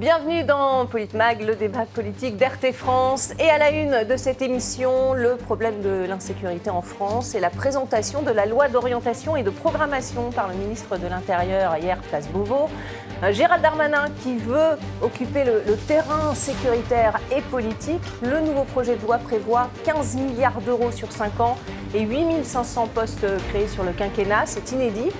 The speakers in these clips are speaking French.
Bienvenue dans Politmag, le débat politique d'RT France. Et à la une de cette émission, le problème de l'insécurité en France et la présentation de la loi d'orientation et de programmation par le ministre de l'Intérieur hier, place Beauvau. Euh, Gérald Darmanin qui veut occuper le, terrain sécuritaire et politique. Le nouveau projet de loi prévoit 15 milliards d'euros sur 5 ans et 8500 postes créés sur le quinquennat. C'est inédit.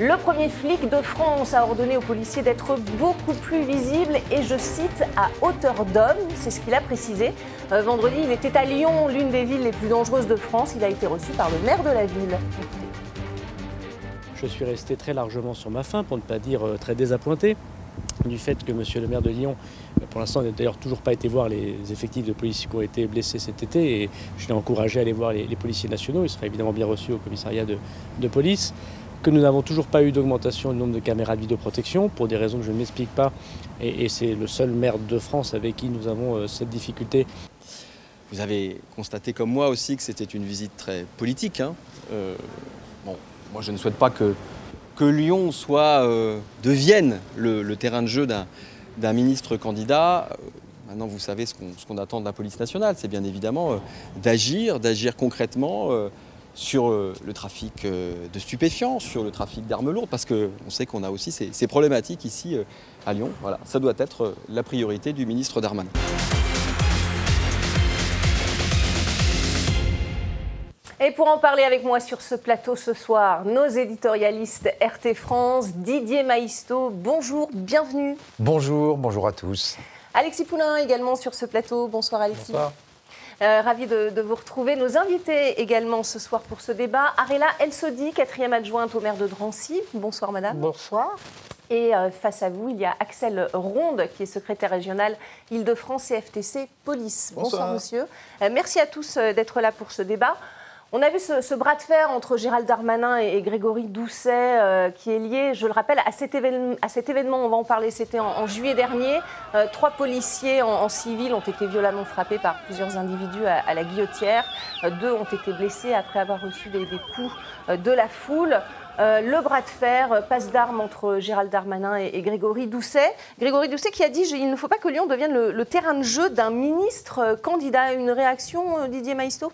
Le premier flic de France a ordonné aux policiers d'être beaucoup plus visibles et, je cite, à hauteur d'homme. C'est ce qu'il a précisé. Euh, vendredi, il était à Lyon, l'une des villes les plus dangereuses de France. Il a été reçu par le maire de la ville. Je suis resté très largement sur ma faim, pour ne pas dire euh, très désappointé, du fait que monsieur le maire de Lyon, euh, pour l'instant, n'a d'ailleurs toujours pas été voir les effectifs de policiers qui ont été blessés cet été. Et je l'ai encouragé à aller voir les, policiers nationaux. Il sera évidemment bien reçu au commissariat de police que nous n'avons toujours pas eu d'augmentation du nombre de caméras de vidéoprotection pour des raisons que je ne m'explique pas. Et, c'est le seul maire de France avec qui nous avons euh, cette difficulté. Vous avez constaté comme moi aussi que c'était une visite très politique. Hein. Euh, bon, moi je ne souhaite pas que, que Lyon soit, euh, devienne le, terrain de jeu d'un ministre candidat. Maintenant, vous savez ce qu'on qu attend de la police nationale, c'est bien évidemment d'agir, d'agir concrètement sur le trafic de stupéfiants, sur le trafic d'armes lourdes, parce qu'on sait qu'on a aussi ces, ces, problématiques ici à Lyon. Voilà, ça doit être la priorité du ministre Darmanin. Et pour en parler avec moi sur ce plateau ce soir, nos éditorialistes RT France, Didier Maisto, bonjour, bienvenue. Bonjour, bonjour à tous. Alexis Poulain également sur ce plateau, bonsoir Alexis. Bonsoir. Euh, ravi de, de, vous retrouver. Nos invités également ce soir pour ce débat. Arella Elsodi, quatrième adjointe au maire de Drancy. Bonsoir madame. Bonsoir. Et euh, face à vous, il y a Axel Ronde, qui est secrétaire régional Île-de-France CFTC Police. Bonsoir, Bonsoir monsieur. Euh, merci à tous d'être là pour ce débat. On a vu ce, bras de fer entre Gérald Darmanin et, Grégory Doucet euh, qui est lié, je le rappelle, à cet, événement, on va en parler, c'était en, juillet dernier. Euh, trois policiers en, civil ont été violemment frappés par plusieurs individus à, la guillotière. Euh, deux ont été blessés après avoir reçu des, coups de la foule. Le bras de fer, passe d'armes entre Gérald Darmanin et, Grégory Doucet. Grégory Doucet qui a dit il ne faut pas que Lyon devienne le, terrain de jeu d'un ministre candidat. Une réaction, Didier Maïsto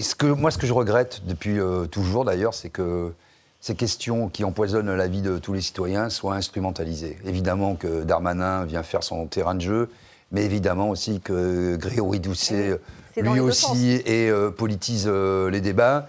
ce que, moi, ce que je regrette depuis euh, toujours, d'ailleurs, c'est que ces questions qui empoisonnent la vie de tous les citoyens soient instrumentalisées. Évidemment que Darmanin vient faire son terrain de jeu, mais évidemment aussi que Grégory Doucet, lui aussi, et, euh, politise euh, les débats.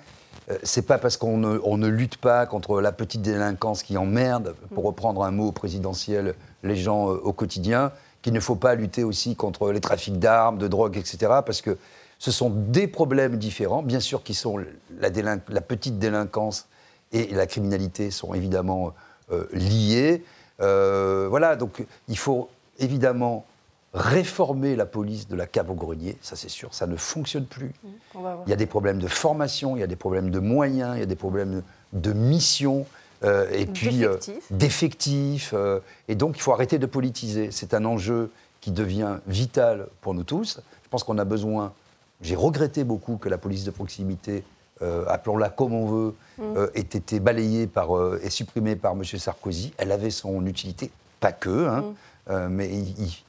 C'est pas parce qu'on ne, on ne, lutte pas contre la petite délinquance qui emmerde, pour reprendre un mot présidentiel, les gens au quotidien, qu'il ne faut pas lutter aussi contre les trafics d'armes, de drogue, etc. Parce que ce sont des problèmes différents, bien sûr, qui sont la, la petite délinquance et la criminalité sont évidemment euh, liés. Euh, voilà, donc il faut évidemment réformer la police de la cave au grenier, ça c'est sûr, ça ne fonctionne plus. Mmh, il y a des problèmes de formation, il y a des problèmes de moyens, il y a des problèmes de mission. Euh, et puis d'effectifs. Euh, et donc il faut arrêter de politiser. C'est un enjeu qui devient vital pour nous tous. Je pense qu'on a besoin j'ai regretté beaucoup que la police de proximité, euh, appelons-la comme on veut, mmh. euh, ait été balayée par, euh, et supprimée par M. Sarkozy. Elle avait son utilité, pas que, hein, mmh. mais il, il,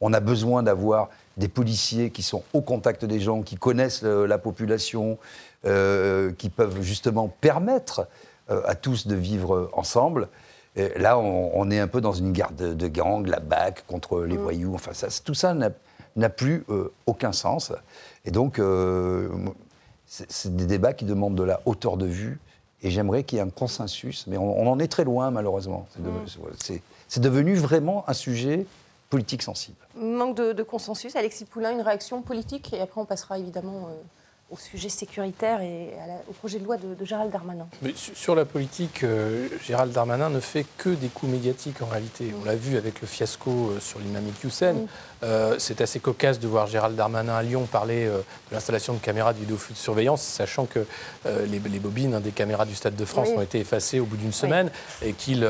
on a besoin d'avoir des policiers qui sont au contact des gens, qui connaissent la population, qui peuvent justement permettre à tous de vivre ensemble. Et là, on, on, est un peu dans une guerre de, de gang, la BAC contre les mmh. voyous. Enfin, ça, tout ça n'a plus aucun sens. Et donc, euh, c'est des débats qui demandent de la hauteur de vue. Et j'aimerais qu'il y ait un consensus, mais on, on, en est très loin, malheureusement. C'est de, devenu vraiment un sujet politique sensible. Manque de, de, consensus. Alexis Poulain, une réaction politique, et après on passera évidemment euh, au sujet sécuritaire et la, au projet de loi de, de Gérald Darmanin. Mais sur la politique, euh, Gérald Darmanin ne fait que des coups médiatiques en réalité. Mmh. On l'a vu avec le fiasco euh, sur l'imam Hussein. Mmh. Euh, c'est assez cocasse de voir Gérald Darmanin à Lyon parler de l'installation de caméras de vidéosurveillance, sachant que les, les, bobines hein, des caméras du Stade de France oui. ont été effacées au bout d'une semaine oui. et qu'il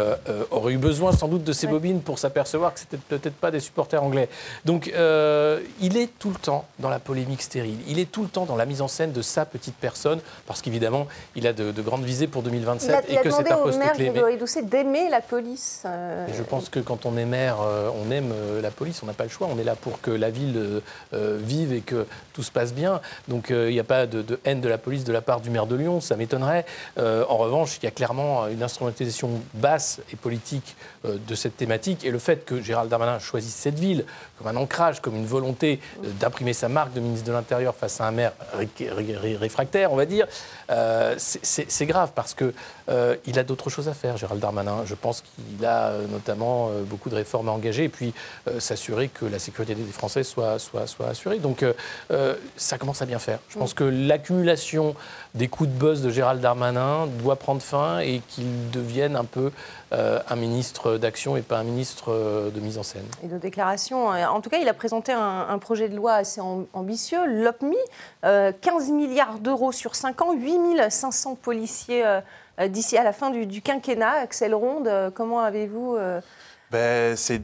aurait eu besoin sans doute de ces oui. bobines pour s'apercevoir que c'était peut-être pas des supporters anglais. Donc il est tout le temps dans la polémique stérile, il est tout le temps dans la mise en scène de sa petite personne, parce qu'évidemment, il a de, grandes visées pour 2027 il a, et que c'est un poste clé. Doucet d'aimer la police. Euh. Je pense que quand on est maire, euh, on aime euh, la police, on n'a pas le choix. On est là pour que la ville vive et que tout se passe bien. Donc il n'y a pas de, de, haine de la police de la part du maire de Lyon, ça m'étonnerait. en revanche, il y a clairement une instrumentalisation basse et politique de cette thématique et le fait que Gérald Darmanin choisisse cette ville comme un ancrage, comme une volonté d'imprimer sa marque de ministre de l'Intérieur face à un maire réfractaire, on va dire, euh, c'est grave parce qu'il euh, a d'autres choses à faire, Gérald Darmanin. Je pense qu'il a euh, notamment beaucoup de réformes à engager et puis s'assurer que la sécurité des Français soit, soit, soit assurée. Donc ça commence à bien faire. Je pense que l'accumulation des coups de buzz de Gérald Darmanin doit prendre fin et qu'il devienne un peu un ministre d'action et pas un ministre de mise en scène. Et de déclaration. En tout cas, il a présenté un, projet de loi assez ambitieux, l'OPMI, 15 milliards d'euros sur 5 ans, 8 8500 policiers euh, euh, d'ici à la fin du, quinquennat. Axel Ronde, euh, comment avez-vous... Ben, c'est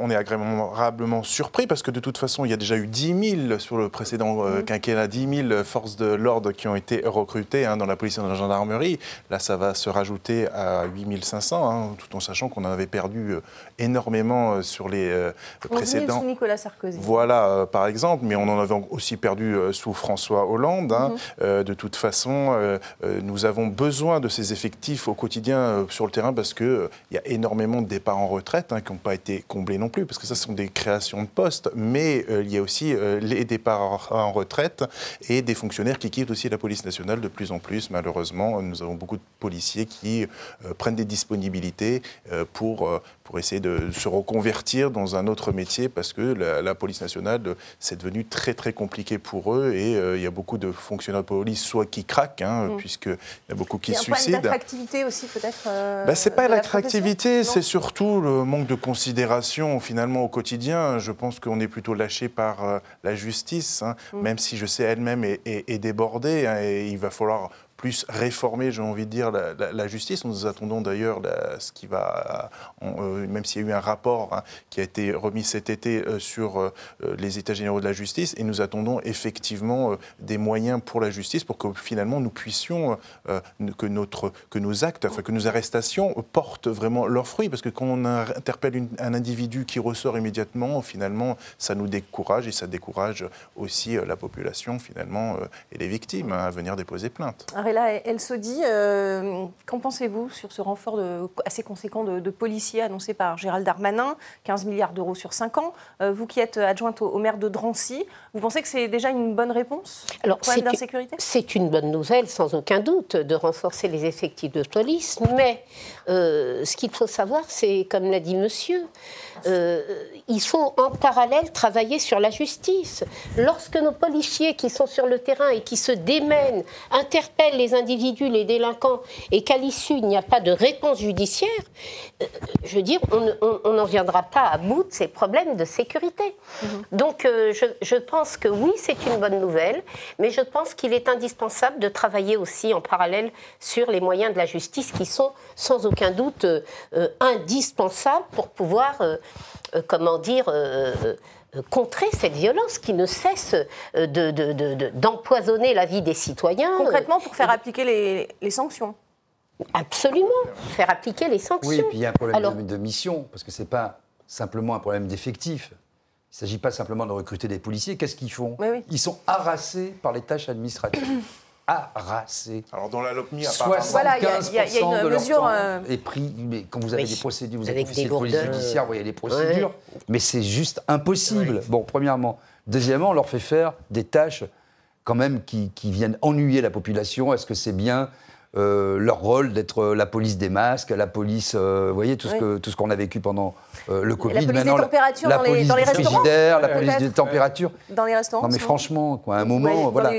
on est agréablement surpris parce que de toute façon, il y a déjà eu 10 000 sur le précédent euh, mm. quinquennat, 10 000 forces de l'ordre qui ont été recrutées hein, dans la police et dans la gendarmerie. Là, ça va se rajouter à 8 500, hein, tout en sachant qu'on en avait perdu euh, énormément euh, sur les précédents. sous Nicolas Sarkozy? Voilà, par exemple, mais on en avait aussi perdu sous François Hollande. Hein. Mm-hmm. de toute façon, nous avons besoin de ces effectifs au quotidien sur le terrain parce qu'il il y a énormément de départs en retraite qui n'ont pas été été comblé non plus, parce que ça, ce sont des créations de postes, mais euh, il y a aussi euh, les départs en retraite et des fonctionnaires qui quittent aussi la police nationale de plus en plus. Malheureusement, nous avons beaucoup de policiers qui euh, prennent des disponibilités pour, pour essayer de se reconvertir dans un autre métier, parce que la, police nationale, c'est devenu très très compliqué pour eux, et il y a beaucoup de fonctionnaires de police, soit qui craquent, hein, mmh. puisqu'il y a beaucoup qui se suicident. l'attractivité aussi, peut-être ben, C'est pas l'attractivité, c'est surtout le manque de considération considération finalement au quotidien. Je pense qu'on est plutôt lâché par euh, la justice, hein, mm. même si je sais elle-même est, est, débordée. Hein, et il va falloir plus réformer, j'ai envie de dire, la, justice. Nous attendons d'ailleurs ce qui va, euh, même s'il y a eu un rapport hein, qui a été remis cet été euh, sur euh, les États généraux de la justice, et nous attendons effectivement des moyens pour la justice pour que finalement nous puissions, que, notre, que nos actes, enfin que nos arrestations portent vraiment leurs fruits. Parce que quand on interpelle un individu qui ressort immédiatement, finalement, ça nous décourage et ça décourage aussi la population finalement et les victimes hein, à venir déposer plainte elle se dit, euh, qu'en pensez-vous sur ce renfort assez conséquent de, policiers annoncé par Gérald Darmanin, 15 milliards d'euros sur 5 ans euh, Vous qui êtes adjointe au, maire de Drancy, vous pensez que c'est déjà une bonne réponse? Alors, problème d'insécurité? C'est une bonne nouvelle, sans aucun doute, de renforcer les effectifs de police, mais euh, ce qu'il faut savoir, c'est, comme l'a dit monsieur, il faut en parallèle travailler sur la justice. Lorsque nos policiers qui sont sur le terrain et qui se démènent interpellent les individus, les délinquants, et qu'à l'issue, il n'y a pas de réponse judiciaire, euh, je veux dire, on n'en viendra pas à bout de ces problèmes de sécurité. Mhm. Donc, euh, je, pense que oui, c'est une bonne nouvelle, mais je pense qu'il est indispensable de travailler aussi en parallèle sur les moyens de la justice qui sont sans aucun doute euh, indispensables pour pouvoir, comment dire, contrer cette violence qui ne cesse d'empoisonner la vie des citoyens. Concrètement, pour faire appliquer les, sanctions Absolument, faire appliquer les sanctions. Oui, et puis il y a un problème de, mission, parce que ce n'est pas simplement un problème d'effectif. Il ne s'agit pas simplement de recruter des policiers. Qu'est-ce qu'ils font? Ils sont harassés par les tâches administratives. Harassés. Alors dans la LOPMI, apparemment... Voilà, il y, a une de mesure... Euh, est pris, mais quand vous avez des procédures, vous avez des police judiciaire, vous voyez les procédures, mais c'est juste impossible. Bon, premièrement. Deuxièmement, on leur fait faire des tâches quand même qui, qui viennent ennuyer la population. Est-ce que c'est bien euh, leur rôle d'être la police des masques, la police, euh, vous voyez, tout ce que tout ce qu'on a vécu pendant le Covid. La police des températures la, dans, les, dans les restaurants la police des températures. Dans les restaurants Non mais franchement, quoi, à un moment, voilà.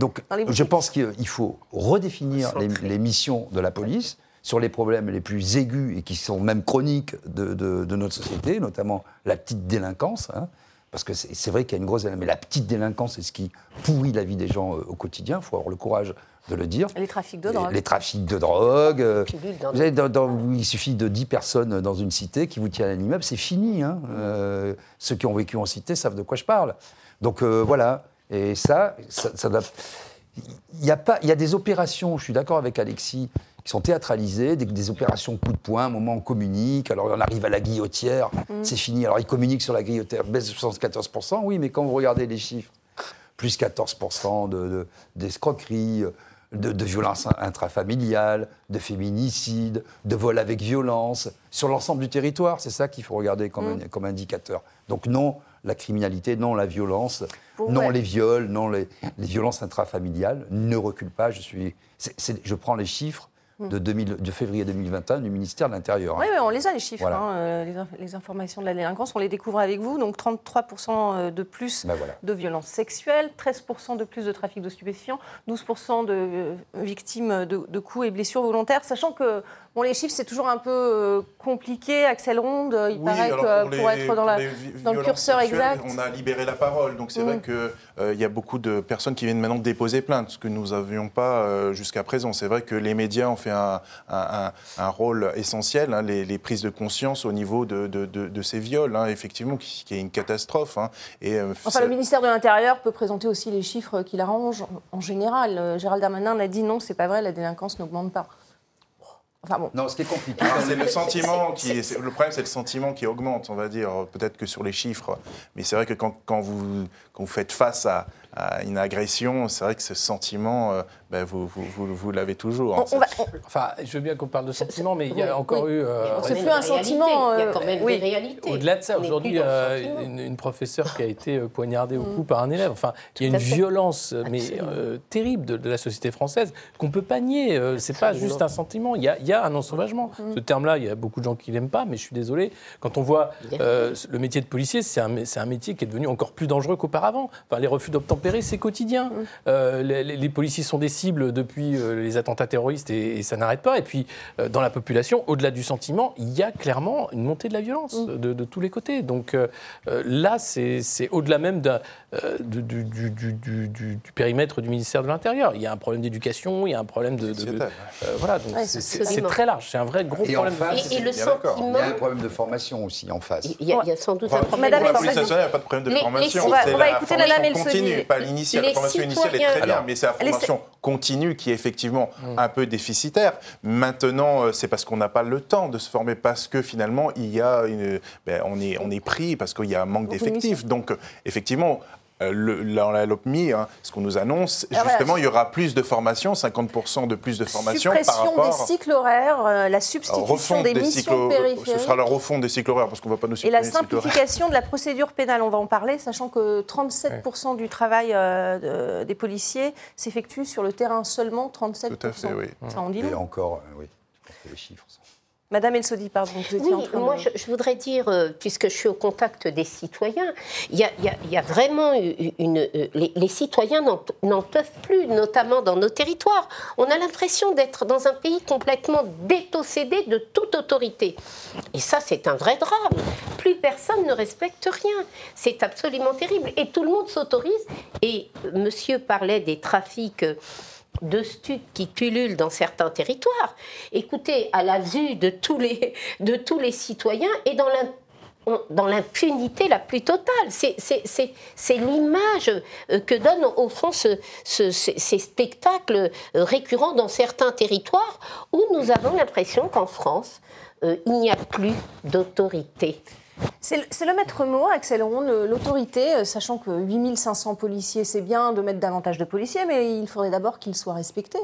Donc, je pense qu'il faut redéfinir les, missions de la police sur les problèmes les plus aigus et qui sont même chroniques de, notre société, notamment la petite délinquance. Hein, parce que c'est vrai qu'il y a une grosse... Mais la petite délinquance, c'est ce qui pourrit la vie des gens euh, au quotidien. Il faut avoir le courage de le dire. Les trafics de drogue. Les, trafics de drogue. Euh, vous avez il suffit de 10 personnes dans une cité qui vous tiennent à l'immeuble, c'est fini. Hein. Euh, ceux qui ont vécu en cité savent de quoi je parle. Donc voilà, Et ça, ça, Il y, a pas, il y a des opérations, je suis d'accord avec Alexis, qui sont théâtralisées, des, opérations coup de poing, un moment on communique, alors on arrive à la guillotière, mm. c'est fini. Alors ils communiquent sur la guillotière, baisse de 74%, oui, mais quand vous regardez les chiffres, plus 14% d'escroquerie, de, de, de violences intrafamiliales, de féminicide, de vol avec violence, sur l'ensemble du territoire. C'est ça qu'il faut regarder comme, mm. comme indicateur. Donc non, la criminalité, non la violence, non les viols, non les, violences intrafamiliales ne reculent pas. Je, suis, je prends les chiffres de, de, février 2021 du ministère de l'Intérieur. Hein. Oui, on les a les chiffres, hein, euh, les, informations de la délinquance, on les découvre avec vous. Donc 33% euh, de plus ben de violences sexuelles, 13% de plus de trafic de stupéfiants, 12% de euh, victimes de, de coups et blessures volontaires, sachant que Bon, les chiffres, c'est toujours un peu euh, compliqué. Axel Ronde, il paraît que pour, être dans, la, dans le curseur exact. On a libéré la parole. Donc c'est vrai mm. qu'il euh, y a beaucoup de personnes qui viennent maintenant déposer plainte, ce que nous n'avions pas euh, jusqu'à présent. C'est vrai que les médias ont fait un, un, rôle essentiel, hein, les, prises de conscience au niveau de, de, de, ces viols, hein, effectivement, qui, est une catastrophe. Hein. Et, enfin, le ministère de l'Intérieur peut présenter aussi les chiffres qu'il arrange en général. Gérald Darmanin a dit non, c'est pas vrai, la délinquance n'augmente pas. Non, ce qui est compliqué. c'est le sentiment qui. le problème, c'est le sentiment qui augmente, on va dire. Peut-être que sur les chiffres. Mais c'est vrai que quand, quand, vous, quand vous faites face à, à une agression, c'est vrai que ce sentiment, euh, ben, vous, vous, vous, l'avez toujours. Hein, enfin, je veux bien qu'on parle de sentiment, mais il y a encore eu. Euh, c'est plus un sentiment. Il y a quand même des réalités. Au-delà de ça, aujourd'hui, euh, une, une, professeure qui a été poignardée au cou par un élève. Enfin, il y a une violence, mais terrible de, la société française qu'on ne peut pas nier. c'est pas juste un sentiment. Il y a, il y a un ensauvagement. Mm. Ce terme-là, il y a beaucoup de gens qui l'aiment pas, mais je suis désolé. Quand on voit le métier de policier, c'est un, un, métier qui est devenu encore plus dangereux qu'auparavant. Enfin, les refus d'obtempérer c'est quotidien. Mm. Euh, les, policiers sont des depuis euh, les attentats terroristes et, ça n'arrête pas. Et puis, euh, dans la population, au-delà du sentiment, il y a clairement une montée de la violence mm. de, tous les côtés. Donc là, c'est au-delà même du, du, périmètre du ministère de l'Intérieur. Il y a un problème d'éducation, il y a un problème de. voilà, donc c'est très large. C'est un vrai gros problème. et, le sentiment... Il y a un problème de formation aussi en face. Il y a, sans doute un problème. Madame, il n'y a pas de problème de formation. On va, écouter la lame et pas l'initiale. La formation initiale est très bien, mais c'est la formation continue qui est effectivement mm. un peu déficitaire. Maintenant, euh, c'est parce qu'on n'a pas le temps de se former, parce que finalement, il y a une, ben, on, est, on est pris, parce qu'il y a un manque d'effectifs. Donc, effectivement, euh, dans la LOPMI, hein, ce qu'on nous annonce, ah, justement, il y aura plus de formation, 50% de plus de formation par rapport... des cycles horaires, euh, la substitution des, missions périphériques... Ce sera la refonte des cycles horaires, parce qu'on ne va pas nous Et la simplification de la procédure pénale, on va en parler, sachant que 37% du travail euh, des policiers s'effectue sur le terrain seulement, 37%. Tout à fait, oui. Ça en dit Et encore, oui, les chiffres Madame Elsodi, pardon, vous étiez en train moi, je, voudrais dire, euh, puisque je suis au contact des citoyens, il y, a, vraiment une... Euh, les, citoyens n'en peuvent plus, notamment dans nos territoires. On a l'impression d'être dans un pays complètement dépossédé de toute autorité. Et ça, c'est un vrai drame. Plus personne ne respecte rien. C'est absolument terrible. Et tout le monde s'autorise. Et euh, monsieur parlait des trafics de stucs qui pullulent dans certains territoires. Écoutez, à la vue de tous les, citoyens et dans dans l'impunité la plus totale. C'est l'image euh, que donnent au fond ces spectacles euh, récurrents dans certains territoires où nous avons l'impression qu'en France, euh, il n'y a plus d'autorité. C'est le maître mot, Axel Ronde, l'autorité, euh, sachant que 8500 policiers, c'est bien de mettre davantage de policiers, mais il faudrait d'abord qu'ils soient respectés.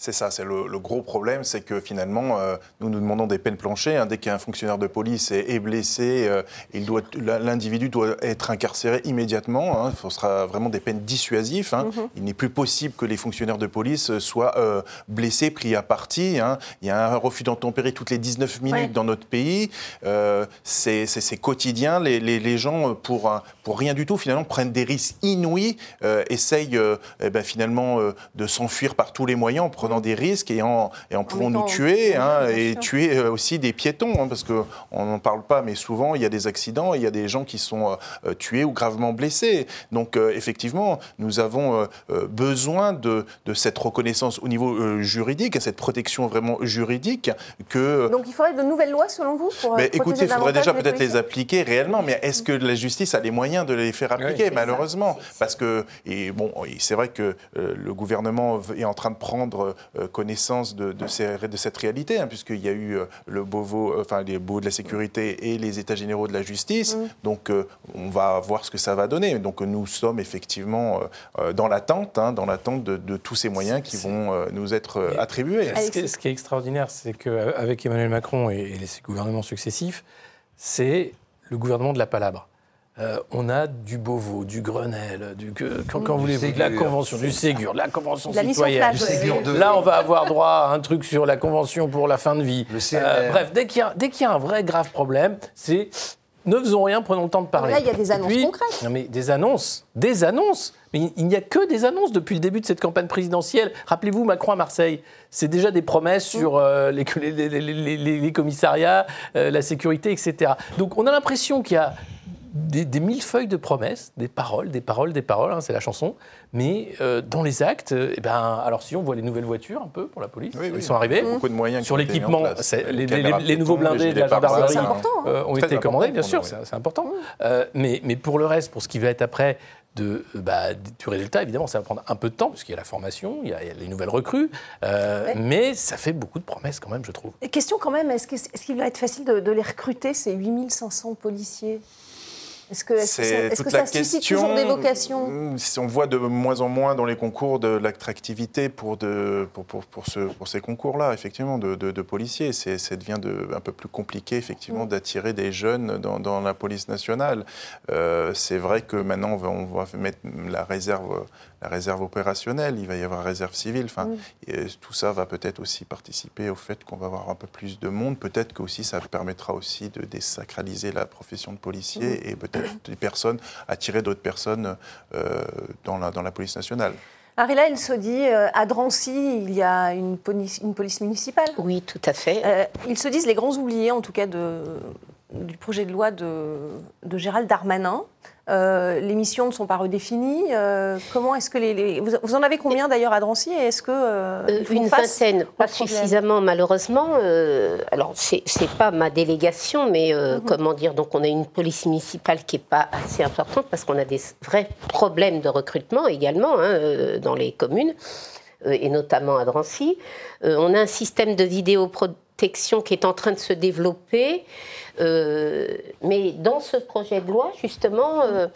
C'est ça, c'est le, gros problème, c'est que finalement, euh, nous nous demandons des peines planchées. Hein. dès qu'un fonctionnaire de police est, blessé, euh, l'individu doit être incarcéré immédiatement. Hein. Ce sera vraiment des peines dissuasives. Hein. Mm-hmm. Il n'est plus possible que les fonctionnaires de police soient euh, blessés, pris à partie. Il y a un refus d'entempérer toutes les 19 minutes dans notre pays. c'est quotidien. Les, les, gens, pour, pour rien du tout, finalement, prennent des risques inouïs, essayent eh ben, finalement de s'enfuir par tous les moyens prenant des risques et en, et en pouvant nous tuer, hein, et tuer aussi des piétons, hein, parce qu'on n'en parle pas, mais souvent il y a des accidents, il y a des gens qui sont tués ou gravement blessés. Donc effectivement, nous avons besoin de, de, cette reconnaissance au niveau juridique, à cette protection vraiment juridique. Que... Donc il faudrait de nouvelles lois selon vous pour mais Écoutez, il faudrait déjà peut-être les appliquer réellement, mais est-ce que la justice a les moyens de les faire appliquer, malheureusement. Parce que, et bon, c'est vrai que euh, le gouvernement est en train de prendre euh, connaissance de, de, cette réalité, hein, puisqu'il y a eu euh, le Beauvau, enfin les Beauvaux de la sécurité et les États généraux de la justice. Mm. Donc, on va voir ce que ça va donner. Donc, nous sommes effectivement dans l'attente, hein, dans l'attente de, tous ces moyens qui vont nous être attribués. Ce qui, est, extraordinaire, c'est qu'avec Emmanuel Macron et, et les gouvernements successifs, c'est le gouvernement de la palabre. Euh, on a du Beauvau, du Grenelle, du, quand, quand voulez-vous, de la Convention, du Ségur, de la Convention citoyenne. Là, on va avoir droit à un truc sur la Convention pour la fin de vie. Euh, bref, dès qu'il y, a un vrai grave problème, c'est ne faisons rien, prenons le temps de parler. Là, il y a des annonces concrètes. Non, mais des annonces, des annonces. Mais il n'y a que des annonces depuis le début de cette campagne présidentielle. Rappelez-vous, Macron à Marseille, c'est déjà des promesses sur euh, les, les, commissariats, la sécurité, etc. Donc on a l'impression qu'il y a des, mille feuilles de promesses, des paroles, des paroles, des paroles, hein, c'est la chanson. Mais euh, dans les actes, eh ben, alors si on voit les nouvelles voitures un peu pour la police, ils sont arrivés. Beaucoup de moyens. Sur l'équipement, les, nouveaux blindés de la gendarmerie euh, ont été commandés, bien sûr, c'est important. Euh, mais, mais pour le reste, pour ce qui va être après, de, bah, du résultat, évidemment, ça va prendre un peu de temps, parce qu'il y a la formation, il y a, les nouvelles recrues, mais ça fait beaucoup de promesses quand même, je trouve. question quand même, est-ce qu'il va être facile de, de les recruter, ces 8500 policiers? Est-ce que, ça suscite toujours des vocations mm, On voit de moins en moins dans les concours de l'attractivité pour, pour, pour, pour, ce, pour ces concours-là, effectivement, de, de, policiers. Ça devient de, un peu plus compliqué, effectivement, mm. d'attirer des jeunes dans, dans, la police nationale. Euh, c'est vrai que maintenant, on va, on va mettre la réserve la réserve opérationnelle, il va y avoir la réserve civile. Enfin, tout ça va peut-être aussi participer au fait qu'on va avoir un peu plus de monde. Peut-être que aussi ça permettra aussi de désacraliser la profession de policier et peut-être des personnes, attirer d'autres personnes euh, dans, la, dans la police nationale. Arila, il se dit, euh, à Drancy, il y a une police, une police municipale. Oui, tout à fait. Euh, ils se disent les grands oubliés, en tout cas, de, du projet de loi de, de Gérald Darmanin. Euh, les missions ne sont pas redéfinies. Euh, comment est-ce que les, Vous, en avez combien d'ailleurs à Drancy Est-ce que euh, une vingtaine, pas suffisamment malheureusement. alors c'est pas ma délégation, mais mhm. comment dire Donc on a une police municipale qui est pas assez importante parce qu'on a des vrais problèmes de recrutement également hein, dans les communes et notamment à Drancy. on a un système de vidéoprotection qui est en train de se développer. Euh, mais dans ce projet de loi, justement, euh,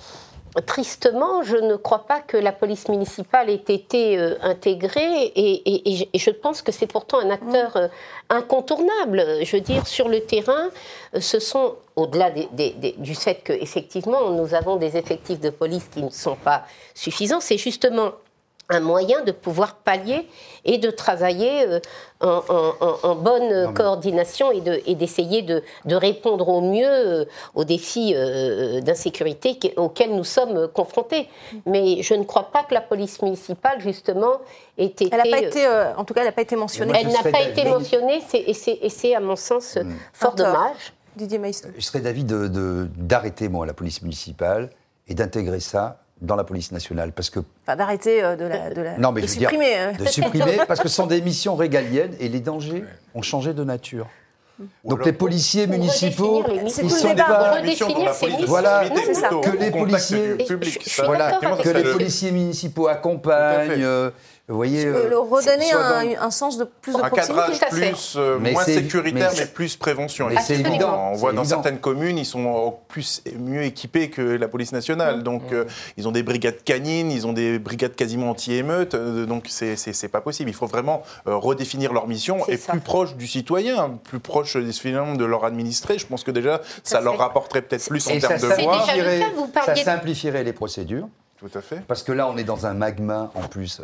tristement, je ne crois pas que la police municipale ait été euh, intégrée et, je pense que c'est pourtant un acteur incontournable. Je veux dire, sur le terrain, ce sont, au-delà du fait qu'effectivement nous avons des effectifs de police qui ne sont pas suffisants, c'est justement un moyen de pouvoir pallier et de travailler euh, en, bonne coordination et d'essayer de, de, répondre au mieux euh, aux défis euh, d'insécurité auxquels nous sommes confrontés. Mais je ne crois pas que la police municipale, justement, ait été... Elle n'a pas été, en tout cas, elle n'a pas été mentionnée. Elle n'a pas été mentionnée, et c'est, à mon sens, hmm. fort dommage. Didier Maistre. Je serais d'avis d'arrêter, moi, la police municipale et d'intégrer ça dans la police nationale parce que enfin, d'arrêter euh, de, la, de, la, non, mais de supprimer hein. de supprimer parce que ce sont des missions régaliennes et les dangers ont changé de nature. Donc les policiers municipaux, ils sont pas voilà que les policiers, voilà, que les policiers municipaux accompagnent vous voyez, euh, le redonner un, sens de plus de un cadrage plus euh, moins sécuritaire, mais, plus prévention. c'est évident. On voit dans certaines communes, ils sont plus mieux équipés que la police nationale. Mm. Donc, euh, ils ont des brigades canines, ils ont des brigades quasiment anti-émeutes. donc, c'est pas possible. Il faut vraiment redéfinir leur mission et plus proche du citoyen, plus proche finalement de leur administré. Je pense que déjà, ça, leur rapporterait peut-être plus en termes de voix. Ça simplifierait les procédures. Tout à fait. Parce que là, on est dans un magma en plus.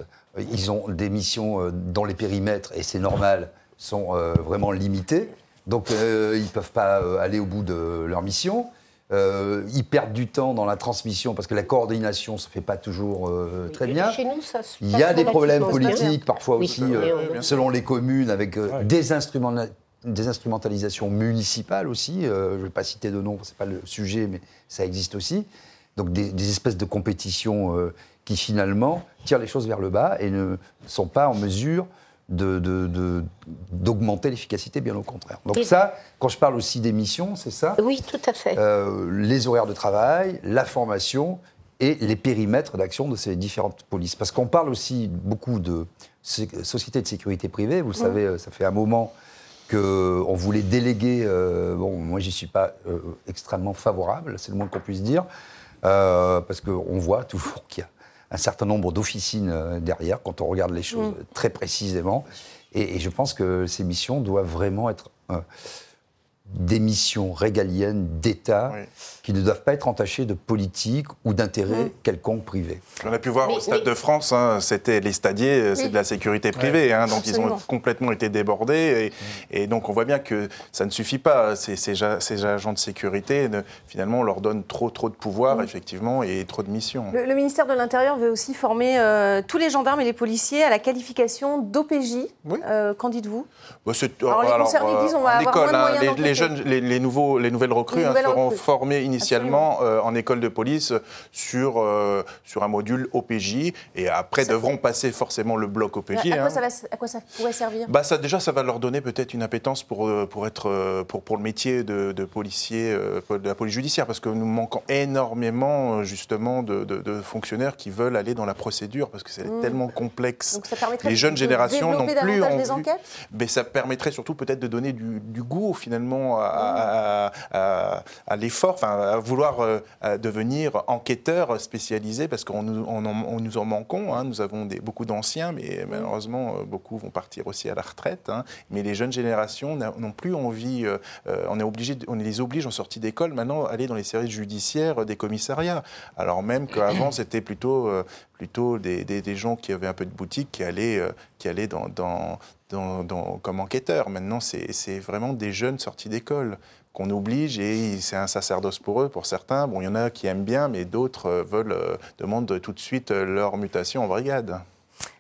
Ils ont des missions euh, dont les périmètres, et c'est normal, sont euh, vraiment limités. Donc, euh, ils ne peuvent pas aller au bout de leur mission. Euh, ils perdent du temps dans la transmission parce que la coordination ne se fait pas toujours euh, très bien. Chez nous, ça se Il y a des problèmes politiques, parfois Oui, aussi, oui, euh, selon les communes, avec euh, Ouais. des, instruments- des instrumentalisations municipales aussi. Euh, je ne vais pas citer de nom, ce n'est pas le sujet, mais ça existe aussi. Donc des, des espèces de compétitions euh, qui finalement tirent les choses vers le bas et ne sont pas en mesure de- de- de- d'augmenter l'efficacité, bien au contraire. Donc Et- ça, quand je parle aussi des missions, c'est ça Oui, tout à fait. euh, les horaires de travail, la formation et les périmètres d'action de ces différentes polices. Parce qu'on parle aussi beaucoup de sociétés de sécurité privée. Vous le savez, euh, ça fait un moment qu'on voulait déléguer. euh, bon, moi, j'y suis pas euh, extrêmement favorable, c'est le moins qu'on puisse dire, parce qu'on voit toujours qu'il y a un certain nombre d'officines euh, derrière quand on regarde les choses très précisément. Et, et je pense que ces missions doivent vraiment être euh, des missions régaliennes d'État Oui. qui ne doivent pas être entachées de politique ou d'intérêt quelconque privé. On a pu voir Mais- au Stade de France, hein, c'était les stadiers, euh, c'est Oui. de la sécurité privée, hein, donc ils ont complètement été débordés. Et, et donc on voit bien que ça ne suffit pas. Ces, ces ja- ces agents de sécurité, ne- finalement, on leur donne trop, trop de pouvoir, effectivement, et trop de missions. Le, le ministère de l'Intérieur veut aussi former euh, tous les gendarmes et les policiers à la qualification d'OPJ. Oui. Euh, Qu'en dites-vous? Bah, Alors, les concernés disent, on va avoir école, moins de hein, moyens jeunes, les, les nouveaux, les nouvelles recrues Les hein, seront recrues. formées initialement euh, en école de police sur, euh, sur un module OPJ et après Ça- devront passer forcément le bloc OPJ. à, quoi hein. ça va, à quoi ça pourrait servir? Bah ça, déjà, ça va leur donner peut-être une appétence pour, euh, pour, être, pour, pour le métier de, de policier, de la police judiciaire, parce que nous manquons énormément, justement, de, de- de fonctionnaires qui veulent aller dans la procédure, parce que c'est Mm. tellement complexe. Donc ça permettrait les jeunes générations n'ont plus les enquêtes? Mais ça permettrait surtout peut-être de donner du, du goût, finalement, à, à- à- à l'effort, enfin, à vouloir euh, à devenir enquêteur spécialisé, parce qu'on nous, on en, on nous en manquons. hein. Nous avons des, beaucoup d'anciens, mais malheureusement, euh, beaucoup vont partir aussi à la retraite. hein. Mais les jeunes générations n'ont plus envie. euh, on, est obligé, on les oblige en sortie d'école maintenant à aller dans les services judiciaires des commissariats. Alors même qu'avant, c'était plutôt, euh, plutôt des, des- des gens qui avaient un peu de boutique qui allaient, qui allaient comme enquêteurs. Maintenant, c'est vraiment des jeunes sortis d'école qu'on oblige et c'est un sacerdoce pour eux, pour certains. Bon, il y en a qui aiment bien, mais d'autres euh, euh, demandent tout de suite euh, leur mutation en brigade.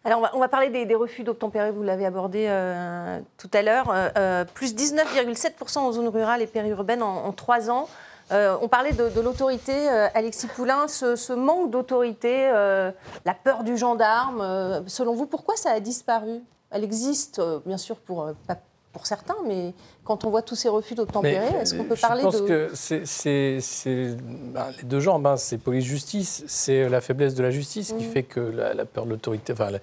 Alors, on va, parler des, refus d'obtempérer, vous l'avez abordé tout à l'heure. Plus 19,7% en zone rurale et périurbaine en, en trois ans. Euh, on parlait de, de l'autorité, euh, Alexis Poulain, ce, ce manque d'autorité, euh, la peur du gendarme. selon vous, pourquoi ça a disparu? Elle existe, bien sûr, pour, pas pour certains, mais quand on voit tous ces refus d'obtempérer, est-ce qu'on peut parler Je pense de... que c'est, ben, les deux jambes, hein, c'est police-justice, c'est la faiblesse de la justice qui Mhm. fait que la, la peur de l'autorité, enfin, la-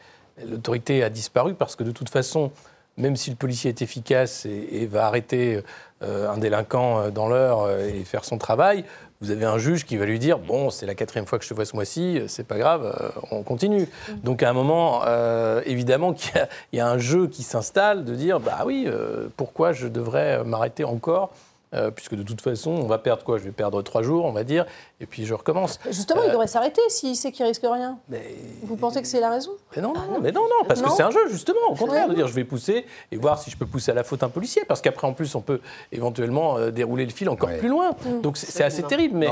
l'autorité a disparu parce que de toute façon, même si le policier est efficace et, et va arrêter euh, un délinquant euh, dans l'heure euh, et faire son travail, vous avez un juge qui va lui dire bon, c'est la quatrième fois que je te vois ce mois-ci, c'est pas grave, on continue. Donc à un moment, euh, évidemment qu'il y a- il y, a un jeu qui s'installe de dire bah oui, euh, pourquoi je devrais m'arrêter encore euh, puisque de toute façon, on va perdre quoi? Je vais perdre trois jours, on va dire, et puis je recommence. Justement, il Euh, devrait s'arrêter s'il sait qu'il risque rien. Mais, Vous pensez que c'est la raison? Mais non, non, mais non, non, parce Non. que c'est un jeu, justement, au contraire, de dire je vais pousser et voir si je peux pousser à la faute un policier, parce qu'après, en plus, on peut éventuellement euh, dérouler le fil encore Ouais. plus loin. Donc c'est assez terrible, mais.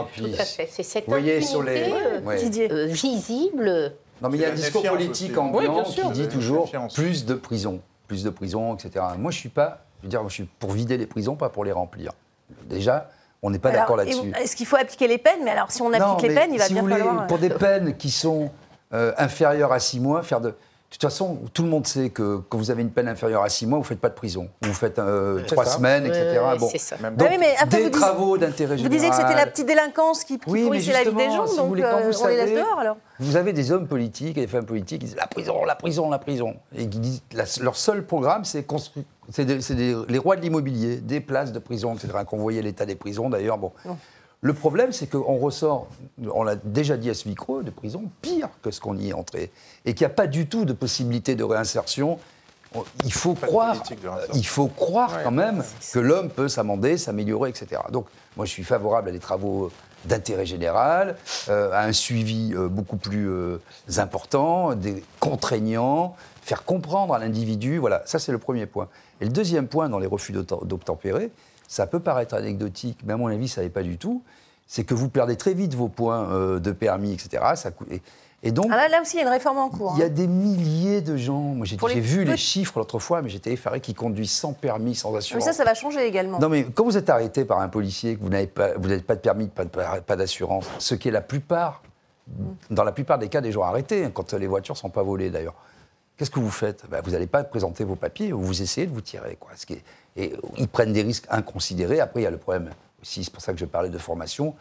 C'est cette voyez, sur les- euh, Ouais. Euh, visible. Non, mais il y a un discours politique aussi. ambiant Oui, bien sûr. qui dit toujours plus de prisons, plus de prisons, etc. Moi, je suis pas, je veux dire, je suis pour vider les prisons, pas pour les remplir. Déjà, on n'est pas d'accord là-dessus. vous- Est-ce qu'il faut appliquer les peines? Mais alors, si on applique Non, les peines, il va si bien vous voulez, falloir. euh, Pour des peines qui sont euh, inférieures à six mois, faire de. De toute façon, tout le monde sait que quand vous avez une peine inférieure à six mois, vous ne faites pas de prison. Vous faites euh, C'est trois ça. semaines, Ouais, etc. bon. ça. Bah oui, mais après, des vous disiez- travaux d'intérêt Vous général. disiez que c'était la petite délinquance qui, qui Oui, pourrissait la vie des gens, si vous donc voulez, quand euh, vous on les laisse dehors alors Vous avez des hommes politiques et des femmes politiques qui disent la prison, la prison, la prison. Et qui disent, la- leur seul programme, c'est construire. C'est les rois de l'immobilier, des places de prison, etc. Qu'on voyait l'état des prisons d'ailleurs. Bon. Non. Le problème, c'est qu'on ressort, on l'a déjà dit à ce micro, de prison pire que ce qu'on y est entré. Et qu'il n'y a pas du tout de possibilité de réinsertion. On- Il faut croire, il faut croire quand même que l'homme peut s'amender, s'améliorer, etc. Donc, moi, je suis favorable à des travaux d'intérêt général, euh, à un suivi euh, beaucoup plus euh, important, des contraignants, faire comprendre à l'individu. Voilà, ça c'est le premier point. Et le deuxième point dans les refus d'obtem- d'obtempérer, ça peut paraître anecdotique, mais à mon avis, ça n'est pas du tout. c'est que vous perdez très vite vos points euh, de permis, etc. Ça, et, donc, ah là, aussi, il y a une réforme en cours. Il y a hein. des milliers de gens. Moi, j'ai vu les chiffres l'autre fois, mais j'étais effaré qui conduisent sans permis, sans assurance. Mais ça, ça va changer également. Non, mais quand vous êtes arrêté par un policier, que vous n'avez pas, vous pas de permis, pas, pas d'assurance, ce qui est la plupart, dans la plupart des cas, des gens arrêtés, hein, quand les voitures ne sont pas volées d'ailleurs. Qu'est-ce que vous faites? Ben, Vous n'allez pas présenter vos papiers, vous essayez de vous tirer. Quoi. Ce qui est, et ils prennent des risques inconsidérés. Après, il y a le problème aussi, c'est pour ça que je parlais de formation,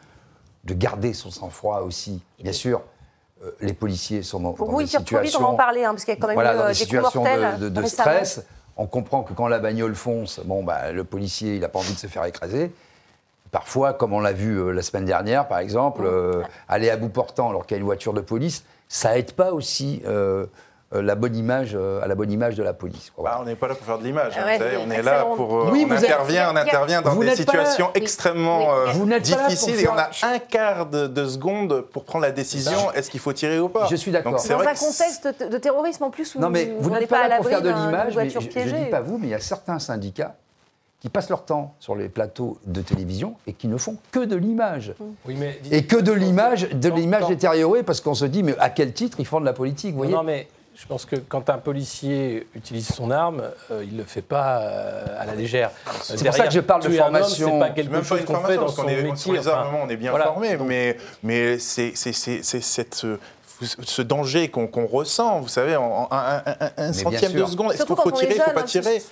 de garder son sang-froid aussi. Bien sûr, euh, les policiers sont dans, Pour dans des situations... on va en parler, hein, parce qu'il y a quand même voilà, eu dans euh, des, des situations de, de, stress. On comprend que quand la bagnole fonce, bon, bah, le policier, il n'a pas envie de se faire écraser. Parfois, comme on l'a vu euh, la semaine dernière, par exemple, aller à bout portant alors qu'il y a une voiture de police, ça aide pas aussi la bonne image, euh, à la bonne image de la police. Bah, on n'est pas là pour faire de l'image. Hein, on est là pour. Euh, oui, on, intervient, on intervient dans des situations extrêmement difficiles et on a un quart de, seconde pour prendre la décision est-ce qu'il faut tirer ou pas? Je suis d'accord. Dans un contexte de terrorisme en plus où non, mais vous, n'êtes pas, là pour faire de l'image. Je ne dis pas vous, mais il y a certains syndicats qui passent leur temps sur les plateaux de télévision et qui ne font que de l'image. Oui, mais... Et que de l'image, de l'image détériorée, parce qu'on se dit, mais à quel titre ils font de la politique, vous voyez? Non, mais je pense que quand un policier utilise son arme, euh, il ne le fait pas euh, à la légère. C'est pour ça que je parle de formation. C'est pas quelque chose qu'on fait dans son est, métier. Sur les armements, on est bien formé, mais, mais c'est cette ce danger qu'on ressent, vous savez, en, un, centième de seconde. Est-ce qu'il faut tirer, il ne faut pas tirer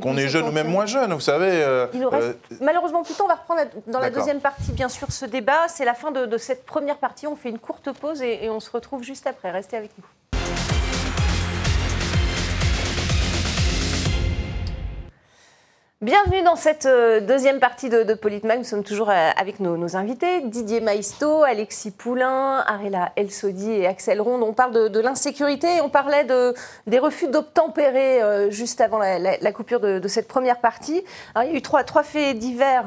Qu'on est jeune ou même moins jeune, vous savez. Euh, il nous reste malheureusement plus de temps. On va reprendre dans la deuxième partie, bien sûr, ce débat. C'est la fin de, cette première partie. On fait une courte pause et on se retrouve juste après. Restez avec nous. Bienvenue dans cette euh, deuxième partie de, de Politmag. Nous sommes toujours euh, avec nos, invités, Didier Maisto, Alexis Poulain, Arela Elsodi et Axel Ronde. On parle de, l'insécurité et on parlait de, des refus d'obtempérer euh, juste avant la, coupure de, cette première partie. il y a eu trois faits divers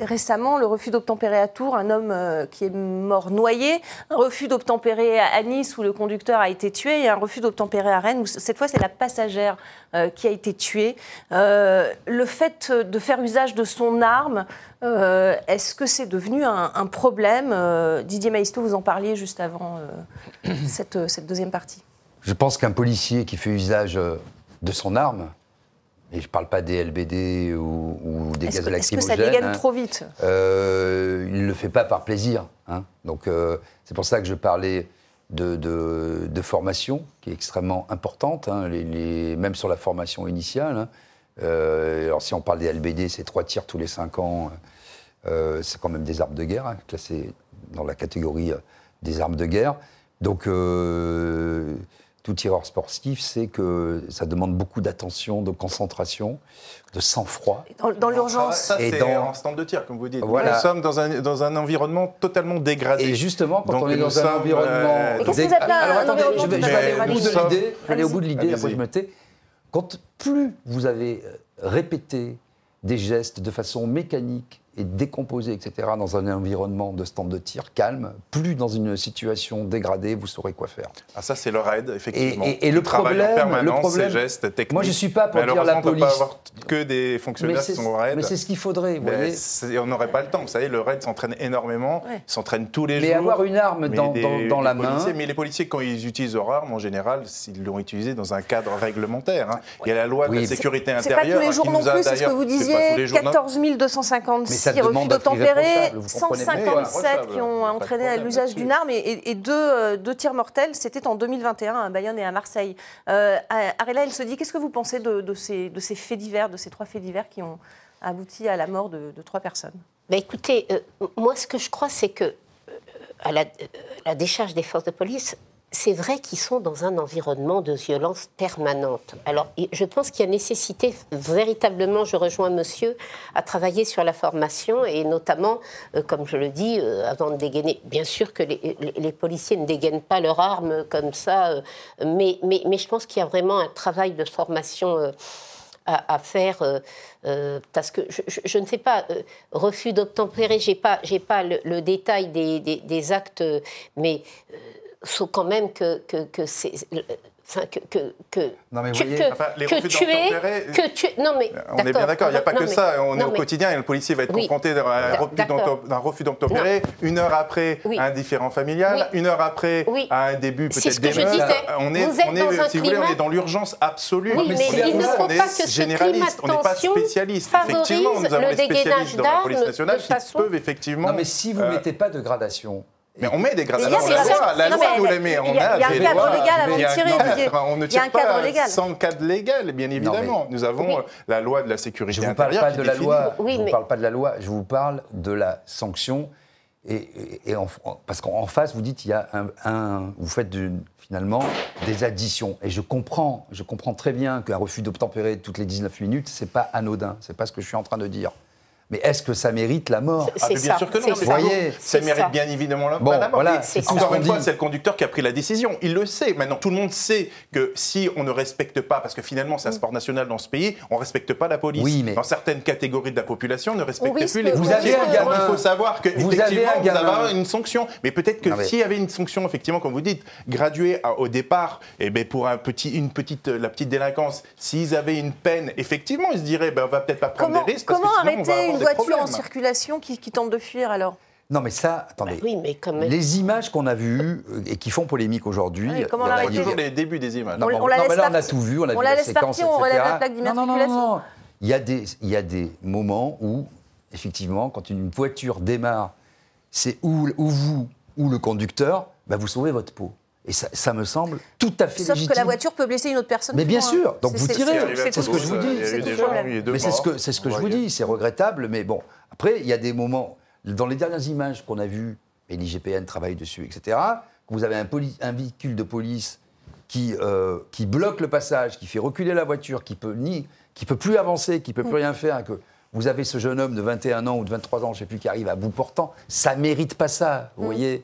récemment. Le refus d'obtempérer à Tours, un homme qui est mort noyé. Un refus d'obtempérer à Nice où le conducteur a été tué. Et un refus d'obtempérer à Rennes où cette fois c'est la passagère qui a été tuée. le fait de faire usage de son arme, euh, est-ce que c'est devenu un, problème? Euh, Didier Maisto, vous en parliez juste avant euh, cette, deuxième partie. Je pense qu'un policier qui fait usage de son arme, et je ne parle pas des LBD ou, des gaz lacrymogènes. Est-ce que ça dégaine hein, trop vite? Il ne le fait pas par plaisir. Hein. Donc c'est pour ça que je parlais de, formation, qui est extrêmement importante, hein, même sur la formation initiale. Euh, alors si on parle des LBD, c'est trois tirs tous les cinq ans. Euh, c'est quand même des armes de guerre, hein, classées dans la catégorie euh, des armes de guerre. Donc tout tireur sportif sait que ça demande beaucoup d'attention, de concentration, de sang-froid. Dans, l'urgence. Ça, c'est dans... en stand de tir, comme vous dites. Voilà. Nous sommes dans un, dans un environnement totalement dégradé. Et justement, quand on est dans un environnement... Qu'est-ce que vous appelez Alors attendez, je vais, aller au bout de l'idée. Je vais aller au bout de l'idée, après je me tais. Quand plus vous avez euh, répété des gestes de façon mécanique et décomposé, etc., dans un environnement de stand de tir calme, plus dans une situation dégradée, vous saurez quoi faire. Ah, ça, c'est leur aide, effectivement. Et, et, le, problème, le problème, ces gestes techniques. Moi, je ne suis pas pour dire la police. on ne peut pas avoir que des fonctionnaires qui sont raid. Mais c'est ce qu'il faudrait, vous voyez. On n'aurait pas le temps. Vous savez, le raid s'entraîne énormément, ouais. il s'entraîne tous les jours. Mais avoir une arme dans, dans, la main... mais les policiers, quand ils utilisent leur arme, en général, ils l'ont utilisé dans un cadre réglementaire. Hein. Il y a la loi de la sécurité intérieure. C'est pas tous les jours non plus, c'est ce que vous disiez. 14 256 refus de 157 qui ont entraîné l'usage d'une arme et, euh, deux, tirs mortels. C'était en 2021 à Bayonne et à Marseille. Euh, Arella, elle se dit, qu'est-ce que vous pensez de, ces, faits divers, de ces trois faits divers qui ont abouti à la mort de, trois personnes? Bah, Écoutez, euh, moi ce que je crois, c'est que à la, décharge des forces de police, c'est vrai qu'ils sont dans un environnement de violence permanente. Alors, je pense qu'il y a nécessité, véritablement, je rejoins monsieur, à travailler sur la formation et notamment, euh, comme je le dis, euh, avant de dégainer. Bien sûr que les, policiers ne dégainent pas leurs armes comme ça, euh, mais, mais, je pense qu'il y a vraiment un travail de formation. À, faire parce que je, ne sais pas refus d'obtempérer j'ai pas j'ai pas le, détail des, des, des, actes mais faut quand même que, que, que Enfin, que, que, que, Non, mais tu- voyez, que- enfin, les que refus tu es, d'obtempérer, que tu non mais On est bien d'accord, il n'y a pas non, que mais- ça. On est au mais- quotidien et le policier va être Oui. confronté à un refus d'obtempérer, une heure après Oui. à un différent familial, Oui. une heure après Oui. à un début C'est peut-être d'émeute. On est, on dans un si vous voulez, on climat- est dans l'urgence absolue. Oui, mais mais il ne faut pas que ce généraliste, on n'est pas spécialiste. Effectivement, nous avons le des spécialistes dans la police nationale qui peuvent effectivement. Non, mais si vous ne euh, mettez pas de gradation. Mais on met des Il y gradations. a- La loi, la loi nous il y a- les met. On il y a- il y a un cadre lois, légal avant de tirer, il y a un Didier. cadre, On ne Il y a tire un cadre pas légal. sans cadre légal, bien évidemment. Nous avons Oui. euh, la loi de la sécurité Je ne vous parle intérieure pas de la loi. Oui, je vous mais- parle pas de la loi. Je vous parle de la sanction. Et, et- et en- en- parce qu'en face, vous dites il y a un, un- vous faites du- finalement des additions. Et je comprends, je comprends très bien qu'un refus d'obtempérer toutes les 19 minutes, c'est pas anodin. C'est pas ce que je suis en train de dire. Mais est-ce que ça mérite la mort? Ah, mais bien ça, sûr que non. Voyez, ça mérite ça. bien évidemment la, Bon, la mort. voilà, c'est Encore une fois, c'est le conducteur qui a pris la décision. Il le sait. Maintenant, tout le monde sait que si on ne respecte pas, parce que finalement c'est un sport national dans ce pays, on ne respecte pas la police. Oui, mais- Dans certaines catégories de la population, on ne respecte plus les Vous policiers. avez un gamin- Il faut savoir que vous avez effectivement, un vous avoir une sanction. Mais peut-être que mais- s'il y avait une sanction, effectivement, comme vous dites, graduée à- au départ, et ben pour un petit, une petite, la petite délinquance, s'ils avaient une peine, effectivement, ils se diraient, ben, on va peut-être pas prendre Comment, des risques. parce que comment sinon, on va arrêter avoir une des voiture en circulation qui, qui tente de fuir alors Non, mais ça, attendez. Oui, mais quand même. Les images qu'on a vues euh, et qui font polémique aujourd'hui. Oui, a- a- Toujours les débuts des images. Non, On- mais on la non, mais laisse là, on a partir. tout vu, on a On vu la la laisse séquence, partir, on relève etc. la plaque Non, non, non, d'immatriculation. non. Il y, a des, il y a des moments où, effectivement, quand une voiture démarre, c'est ou, ou vous ou le conducteur, bah, vous sauvez votre peau. Et ça, ça me semble tout à fait Sauf légitime. que la voiture peut blesser une autre personne. Mais bien sûr, hein. donc C'est- vous tirez, c'est- ce que je vous dis. Mais c'est ce que, c'est ce que je vous dis, c'est regrettable, mais bon. Après, il y a des moments, dans les dernières images qu'on a vues, et l'IGPN travaille dessus, etc., que vous avez un, poli- un véhicule de police qui, euh, qui bloque le passage, qui fait reculer la voiture, qui peut ni, qui peut plus avancer, qui peut plus rien faire, que vous avez ce jeune homme de 21 ans ou de 23 ans, je sais plus, qui arrive à bout portant, ça mérite pas ça, vous voyez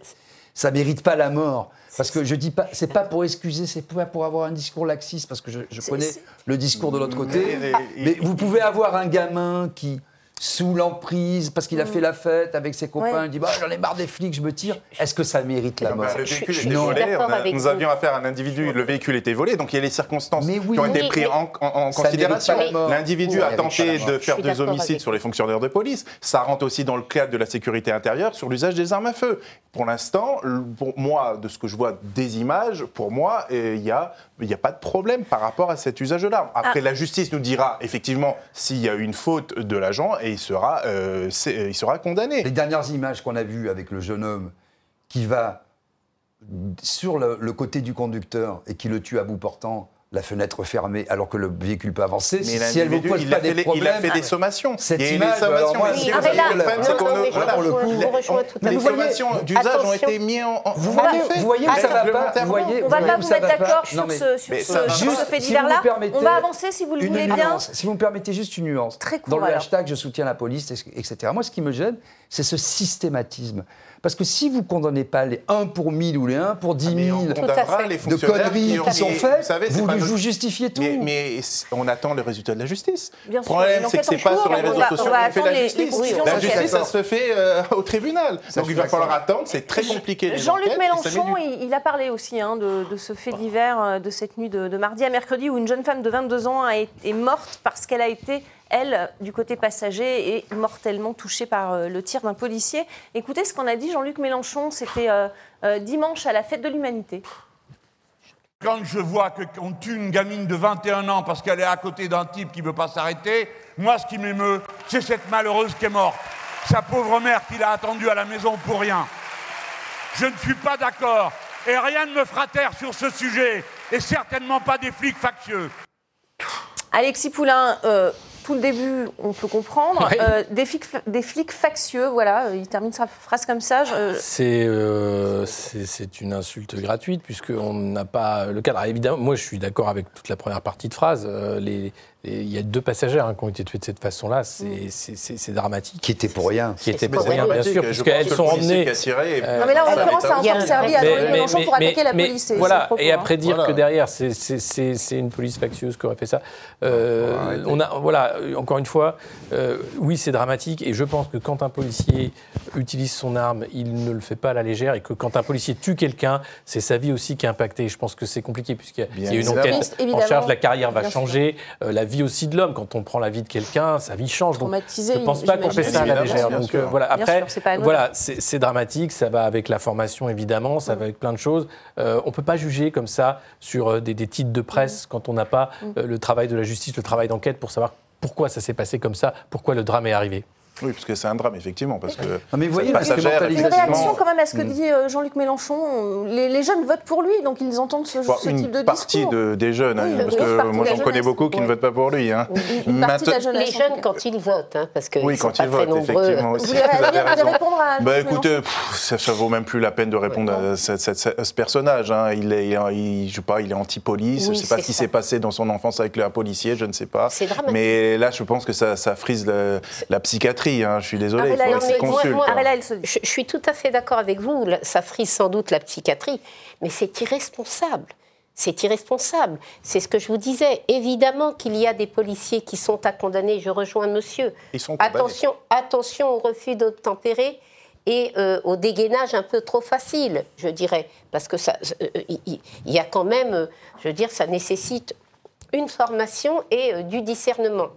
ça mérite pas la mort. Parce que je dis pas, c'est pas pour excuser, c'est pas pour avoir un discours laxiste, parce que je, je connais le discours de l'autre côté. Mais- Mais vous pouvez avoir un gamin qui, sous l'emprise, parce qu'il a fait la fête avec ses copains, Ouais. il dit bah, j'en ai marre des flics, je me tire. Est-ce que ça mérite la Ah bah, mort le véhicule je était volé, on a- nous vous. avions affaire à un individu, le véhicule était volé, donc il y a les circonstances Mais oui, qui ont été oui, prises en, en- en Ça considération. L'individu Oui, a tenté de faire des homicides sur les fonctionnaires de police. Ça rentre aussi dans le cadre de la sécurité intérieure sur l'usage des armes à feu. Pour l'instant, pour moi, de ce que je vois des images, pour moi, euh, il n'y a, y a pas de problème par rapport à cet usage de l'arme. Après, Ah. la justice nous dira effectivement s'il y a eu une faute de l'agent et il sera, euh, c'est- il sera condamné. Les dernières images qu'on a vues avec le jeune homme qui va sur le côté du conducteur et qui le tue à bout portant, la fenêtre fermée, alors que le véhicule peut avancer. Mais si elle vous pose il, pas a fait des les- il a problèmes, fait des sommations. Cette Il y a eu image, des sommations. alors moi, mais si si vous vous avez avez le problème, c'est qu'on ne- mais voilà, tout à Les sommations d'usage ont Attention. été mises en, en Vous effet. vous voyez où ça va pas? Vous voyez, On va vous pas? Vous mettre d'accord sur mais ce, mais fait si divers-là? vous me permettez On va avancer si vous le voulez bien. nuance. Si vous me permettez juste une nuance. Très court, Dans le hashtag je soutiens la police, etc. Moi, ce qui me gêne, c'est ce systématisme. Parce que si vous condamnez pas les 1 pour 1000 ou les 1 pour 10 Ah, Mais 000 on Tout à condamnera fait. les de conneries ont- qui sont faites, Vous, savez, c'est vous, pas vous notre- justifiez tout. Mais, mais on attend le résultat de la justice. Bien le problème, c'est que c'est pas sur les on réseaux va- sociaux qu'on fait la les- les justice. La justice, ça se fait euh, au tribunal. Ça, Donc il va falloir attendre. C'est très compliqué. Jean-Luc Mélenchon, du- il, il a parlé aussi hein, de, de ce fait divers euh, de cette nuit de, de mardi à mercredi où une jeune femme de 22 ans a été, est morte parce qu'elle a été, elle, du côté passager, et mortellement touchée par euh, le tir d'un policier. Écoutez ce qu'on a dit Jean-Luc Mélenchon, c'était euh, euh, dimanche à la fête de l'humanité. Quand je vois qu'on tue une gamine de 21 ans parce qu'elle est à côté d'un type qui ne veut pas s'arrêter, moi, ce qui m'émeut, c'est cette malheureuse qui est morte. Sa pauvre mère qui l'a attendue à la maison pour rien. Je ne suis pas d'accord. Et rien ne me fera taire sur ce sujet. Et certainement pas des flics factieux. Alexis Poulain, euh, tout le début, on peut comprendre. Euh, des, flics, des flics factieux, voilà, euh, il termine sa phrase comme ça. je- C'est euh, c'est une insulte gratuite puisqu'on n'a pas le cadre. Alors, évidemment, moi je suis d'accord avec toute la première partie de phrase. Euh, les, il y a deux passagères hein, qui ont été tuées de cette façon-là. C'est dramatique. Qui étaient pour rien. Qui étaient pour rien, bien sûr, puisqu'elles sont emmenées. Euh, non, mais là, en l'occurrence, ça a encore servi à Jean-Luc Mélenchon pour attaquer la police. Voilà, et après hein. dire que derrière, c'est une police factieuse qui aurait fait ça. Euh, on a, voilà, encore une fois, euh, oui, c'est dramatique, et je pense que quand un policier utilise son arme, il ne le fait pas à la légère, et que quand un policier tue quelqu'un, c'est sa vie aussi qui est impactée. Je pense que c'est compliqué, puisqu'il y a une enquête en charge, la carrière va changer, la vie aussi de l'homme. Quand on prend la vie de quelqu'un, sa vie change. Donc, je ne pense pas qu'on fait ça à la légère. Donc voilà, après, voilà, c'est dramatique, ça va avec la formation évidemment, ça va avec plein de choses. Euh, on ne peut pas juger comme ça sur euh, des, titres de presse quand on n'a pas euh, le travail de la justice, le travail d'enquête pour savoir pourquoi ça s'est passé comme ça, pourquoi le drame est arrivé. Oui, parce que c'est un drame, effectivement. Parce que non, mais vous voyez, une réaction quand même à ce que mm. dit euh, Jean-Luc Mélenchon. Les, jeunes votent pour lui, donc ils entendent ce, ce type de partie discours. De, des jeunes, hein, parce que moi j'en connais beaucoup qui ne votent pas pour lui. Hein. Une, partie de la jeunesse. Les jeunes quand ils votent, hein, parce que oui, quand ils votent, effectivement. Aussi. Vous voulez répondre à bah, écoutez, ça, ne vaut même plus la peine de répondre à, ce, personnage. Hein. Il est, il, je sais pas, il est anti-police. je ne sais pas ce qui s'est passé dans son enfance avec un policier, je ne sais pas. Mais là, je pense que ça, frise la psychiatrie. Je suis désolé je, suis tout à fait d'accord avec vous, ça frise sans doute la psychiatrie, mais c'est irresponsable. C'est irresponsable. C'est ce que je vous disais. Évidemment qu'il y a des policiers qui sont à condamner. Je rejoins monsieur. attention, attention au refus d'obtempérer et euh, au dégainage un peu trop facile, je dirais. Parce que ça, euh, il y, a quand même, je veux dire, ça nécessite une formation et euh, du discernement.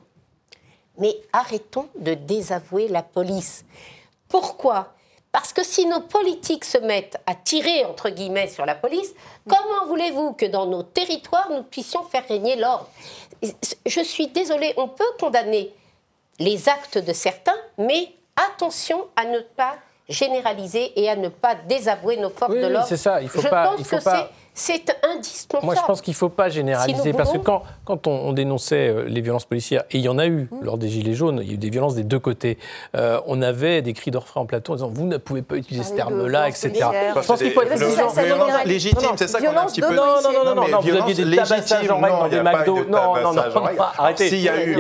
Mais arrêtons de désavouer la police. Pourquoi? Parce que si nos politiques se mettent à tirer, entre guillemets, sur la police, comment voulez-vous que dans nos territoires, nous puissions faire régner l'ordre? Je suis désolée, on peut condamner les actes de certains, mais attention à ne pas généraliser et à ne pas désavouer nos forces de l'ordre. c'est ça, il faut pas... il faut pas c'est indispensable. Moi, je pense qu'il ne faut pas généraliser, parce que quand, quand on, dénonçait euh, les violences policières, et il y en a eu mmh. lors des Gilets jaunes, il y a eu des violences des deux côtés, euh, on avait des cris d'orfraie en plateau en disant « vous ne pouvez pas utiliser ce terme-là, etc. » Je pense qu'il faut être violence légitime, c'est ça qu'on a un petit peu... Non, non, non, non, non, vous aviez des tabassages en règle dans des McDo. Non, non, non, arrêtez. Il y a eu...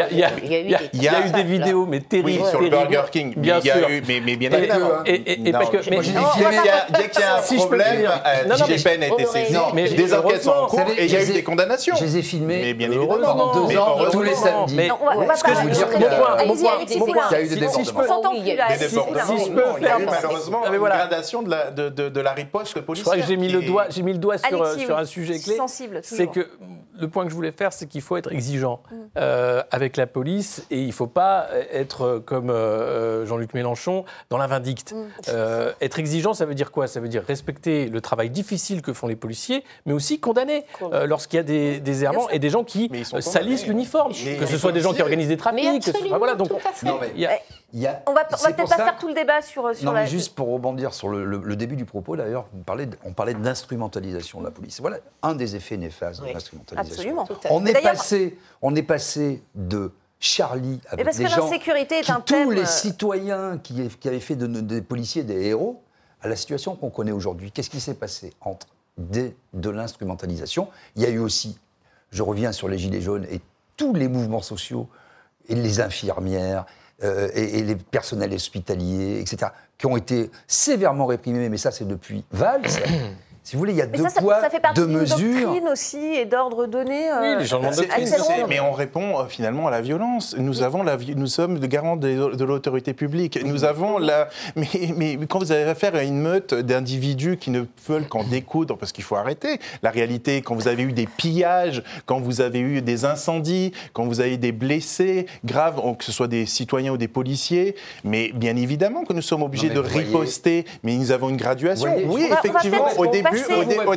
Il y a eu des vidéos, mais terribles. sur le Burger King, bien sûr. Mais bien évidemment. Et parce que... Dès qu'il y a un problème, A mais des enquêtes sont en cours et il y a eu des condamnations. Je les ai filmés mais bien évidemment. pendant deux ans, tous les samedis. Mais ce que je veux dire, mon point, il y a eu des débordements. Des débordements. Si je peux faire malheureusement une gradation de la riposte policière. Je crois que j'ai mis le doigt, j'ai mis le doigt sur un sujet clé. C'est que le point que je voulais faire, c'est qu'il faut être exigeant mm. euh, avec la police et il ne faut pas être comme euh, Jean-Luc Mélenchon dans la vindicte. Mm. Euh, être exigeant, ça veut dire quoi? Ça veut dire respecter le travail difficile que font les policiers, mais aussi condamner lorsqu'il y a des, des errements et des gens qui salissent l'uniforme, que ce soit des gens qui organisent des trafics. Que ce voilà, donc, on va, va peut-être pas faire tout le débat sur, sur non, mais juste pour rebondir sur le, début du propos, d'ailleurs, on parlait, on parlait d'instrumentalisation de la police. Voilà un des effets néfastes de l'instrumentalisation. Absolument. On est, passé, on est passé de Charlie avec parce des que gens, est qui, un tous les euh, citoyens qui, qui avaient fait des policiers des héros, à la situation qu'on connaît aujourd'hui. Qu'est-ce qui s'est passé entre des, de l'instrumentalisation Il y a eu aussi, je reviens sur les Gilets jaunes et tous les mouvements sociaux, et les infirmières, euh, et, les personnels hospitaliers, etc., qui ont été sévèrement réprimés, mais ça c'est depuis Valls. Si vous voulez, il y a deux ça, poids, ça fait partie deux mesures. doctrine aussi et d'ordre donné. Euh, oui, les gens de Mais on répond euh, finalement à la violence. Nous avons la, nous sommes le garant de, de l'autorité publique. Nous avons la. Mais, mais, quand vous avez affaire à une meute d'individus qui ne veulent qu'en découdre, parce qu'il faut arrêter. La réalité, quand vous avez eu des pillages, quand vous avez eu des incendies, quand vous avez des blessés graves, que ce soit des citoyens ou des policiers, mais bien évidemment que nous sommes obligés de riposter. Mais nous avons une graduation. oui, effectivement, au début au,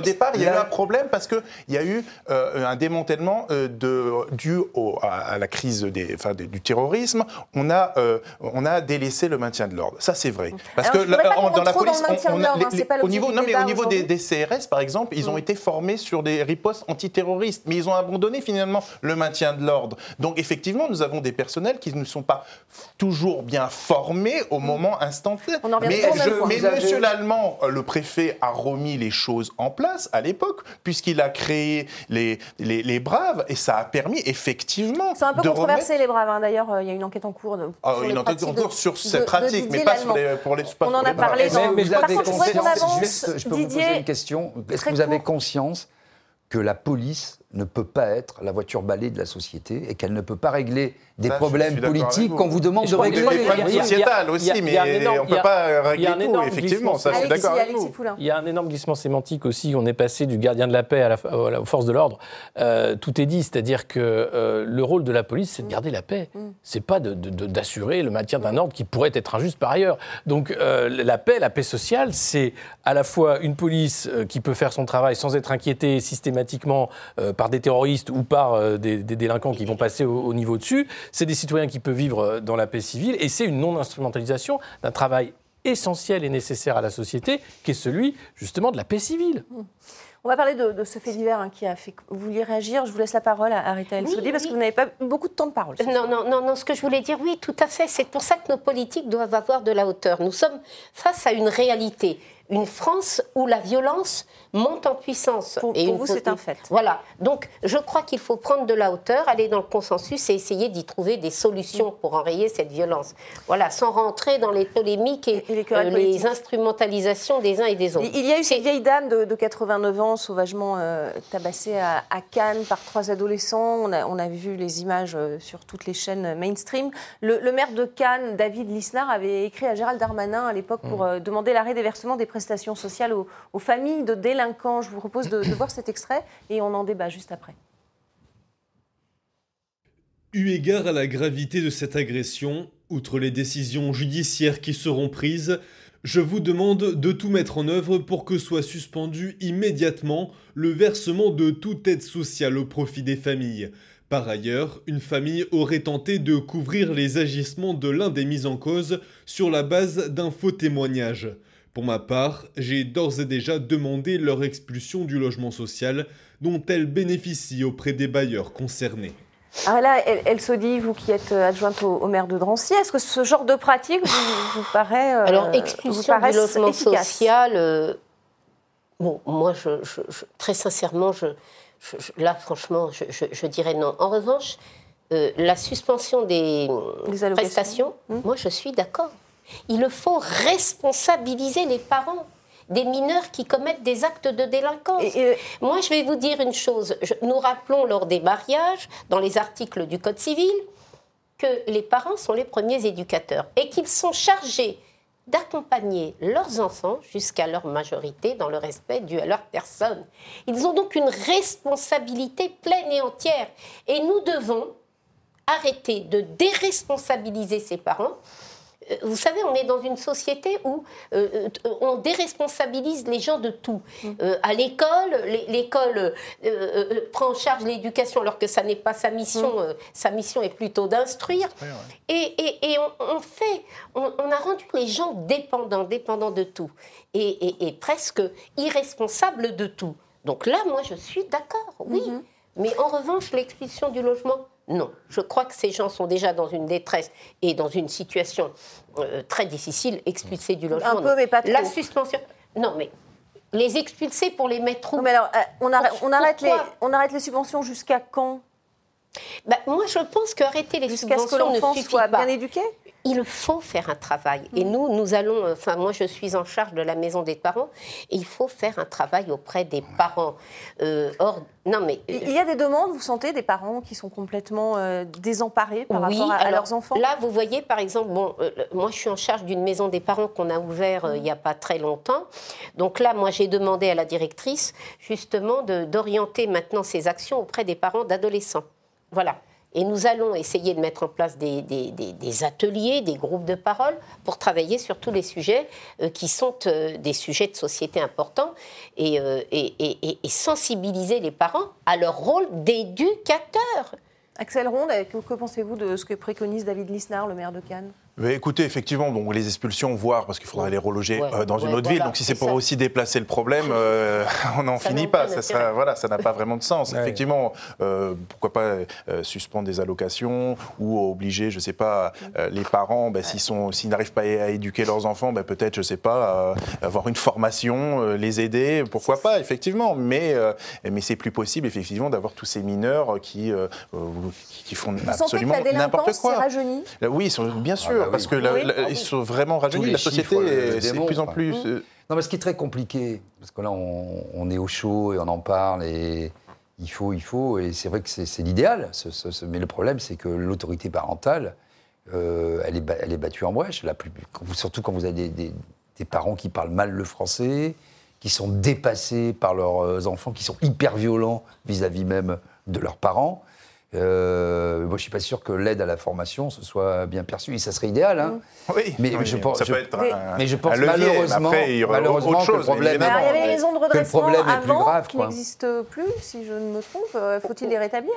départ, il y a eu un problème parce qu'il y a eu euh, un démantèlement euh, de, dû à, la crise des, enfin, du terrorisme. On a, euh, on a délaissé le maintien de l'ordre. Ça, c'est vrai. Parce que dans la police, on, au niveau, non, mais au niveau des, CRS, par exemple, ils ont été formés sur des ripostes antiterroristes, mais ils ont abandonné finalement le maintien de l'ordre. Donc, effectivement, nous avons des personnels qui ne sont pas toujours bien formés au mm. moment instantané. Mais, je, mais Monsieur l'Allemand, le préfet a remis les choses en place à l'époque, puisqu'il a créé les, les, Braves, et ça a permis effectivement. C'est un peu controversé, les Braves. Hein. D'ailleurs, euh, il y a une enquête en cours. De, ah, une enquête en cours sur cette pratique, mais pas sur les, pour les On en a parlé dans. Mais, Par contre, je, je peux vous poser une question. Est-ce que vous avez conscience que la police ne peut pas être la voiture balai de la société et qu'elle ne peut pas régler des problèmes politiques qu'on vous demande de régler. Des problèmes sociétales aussi, mais on ne peut pas régler tout, effectivement. Ça, je suis d'accord avec vous. Il y a un énorme glissement sémantique aussi. On est passé du gardien de la paix à la, aux forces de l'ordre. Euh, tout est dit, c'est-à-dire que euh, le rôle de la police, c'est de garder la paix. Mm. C'est pas d'assurer le maintien d'un ordre qui pourrait être injuste par ailleurs. Donc euh, la paix, la paix sociale, c'est à la fois une police qui peut faire son travail sans être inquiétée systématiquement par des terroristes ou par des, délinquants qui vont passer au niveau dessus c'est des citoyens qui peuvent vivre euh, dans la paix civile et c'est une non-instrumentalisation d'un travail essentiel et nécessaire à la société, qui est celui justement de la paix civile. Mmh. On va parler de, ce fait divers hein, qui a fait. Vous vouliez réagir Je vous laisse la parole à, Rita El parce que vous n'avez pas beaucoup de temps de parole. Non, non, non, non. Ce que je voulais dire, oui, tout à fait. C'est pour ça que nos politiques doivent avoir de la hauteur. Nous sommes face à une réalité une France où la violence monte en puissance. Pour, et vous, c'est un fait. Voilà. Donc, je crois qu'il faut prendre de la hauteur, aller dans le consensus et essayer d'y trouver des solutions pour enrayer cette violence. Voilà, sans rentrer dans les polémiques et, les, euh, instrumentalisations des uns et des autres. Il y a eu cette vieille dame de, 89 ans, sauvagement euh, tabassée à, Cannes par trois adolescents. On a, vu les images euh, sur toutes les chaînes mainstream. Le, maire de Cannes, David Lisnard, avait écrit à Gérald Darmanin à l'époque pour mmh. demander l'arrêt des versements des prestations sociales aux, familles de délinquants. Je vous propose de, voir cet extrait et on en débat juste après. Eu égard à la gravité de cette agression, outre les décisions judiciaires qui seront prises, je vous demande de tout mettre en œuvre pour que soit suspendu immédiatement le versement de toute aide sociale au profit des familles. Par ailleurs, une famille aurait tenté de couvrir les agissements de l'un des mis en cause sur la base d'un faux témoignage. Pour ma part, j'ai d'ores et déjà demandé leur expulsion du logement social dont elles bénéficient auprès des bailleurs concernés. Ah là, elle, se dit, vous qui êtes adjointe au, maire de Drancy, est-ce que ce genre de pratique vous, paraît euh, Alors, expulsion du logement social, euh, bon, moi, je, très sincèrement, là, franchement, je, dirais non. En revanche, euh, la suspension des, prestations, hmm. moi, je suis d'accord. Il faut responsabiliser les parents des mineurs qui commettent des actes de délinquance. Moi, je vais vous dire une chose. nous rappelons lors des mariages, dans les articles du Code civil, que les parents sont les premiers éducateurs et qu'ils sont chargés d'accompagner leurs enfants jusqu'à leur majorité dans le respect dû à leur personne. Ils ont donc une responsabilité pleine et entière. Et nous devons arrêter de déresponsabiliser ces parents vous savez, on est dans une société où euh, euh, on déresponsabilise les gens de tout. Mm. à l'école, l'école prend en charge l'éducation alors que ça n'est pas sa mission. Mm. sa mission est plutôt d'instruire. Et, on, fait, on, a rendu les gens dépendants, dépendants de tout, et, presque irresponsables de tout. Donc là, moi, je suis d'accord, oui. Mm-hmm. Mais en revanche, l'expulsion du logement, non, je crois que ces gens sont déjà dans une détresse et dans une situation euh, très difficile, expulsés du logement. Un peu, mais pas trop. La suspension. Non, mais les expulser pour les mettre où mais alors, euh, on, arrête, on, arrête les, on arrête les subventions jusqu'à quand? Bah, Moi, je pense qu'arrêter les subventions ce que l'enfant soit bien éduqué? Il faut faire un travail. Et mm. nous, nous allons, enfin moi je suis en charge de la maison des parents, et il faut faire un travail auprès des parents. Euh, or, non mais... Il y a des demandes, vous sentez, des parents qui sont complètement euh, désemparés par rapport à, leurs enfants? Là, vous voyez, par exemple, bon, euh, moi je suis en charge d'une maison des parents qu'on a ouvert il n'y a pas très longtemps. Donc là, moi j'ai demandé à la directrice justement d'orienter maintenant ses actions auprès des parents d'adolescents. Voilà. Et nous allons essayer de mettre en place des, ateliers, des groupes de parole pour travailler sur tous les sujets euh, qui sont euh, des sujets de société importants euh, et, sensibiliser les parents à leur rôle d'éducateur. Axel Ronde, que, pensez-vous de ce que préconise David Lisnard, le maire de Cannes? Écoutez, effectivement, donc les expulsions, voire parce qu'il faudrait les reloger euh, dans une autre ville. Donc si c'est pour aussi déplacer le problème, euh, on n'en finit pas. Ça sera, voilà, ça n'a pas vraiment de sens. Effectivement, euh, pourquoi pas suspendre des allocations ou obliger, je sais pas, les parents, ben, s'ils n'arrivent pas à éduquer leurs enfants, ben, peut-être, je sais pas, avoir une formation, les aider, pourquoi pas, effectivement. Mais mais c'est plus possible, effectivement, d'avoir tous ces mineurs qui qui font absolument n'importe quoi. Oui, bien sûr. Ah parce que ils sont vraiment rajeunis. La société, c'est de plus en plus. Euh, non, mais ce qui est très compliqué, parce que là, on, est au chaud et on en parle et il faut, il faut, et c'est vrai que c'est l'idéal. mais le problème, c'est que l'autorité parentale, euh, elle, est, elle est battue en brèche. La plus, surtout quand vous avez des, des, parents qui parlent mal le français, qui sont dépassés par leurs euh, enfants, qui sont hyper violents vis-à-vis -vis même de leurs parents. Euh, moi, je suis pas sûr que l'aide à la formation ce soit bien perçu. Et ça serait idéal, hein. Oui, mais, je pense, ça peut être un, mais je pense malheureusement, après, il y malheureusement que le problème, il y avait les maisons de redressement avant qui n'existent plus, si je ne me trompe. Euh, faut-il les rétablir?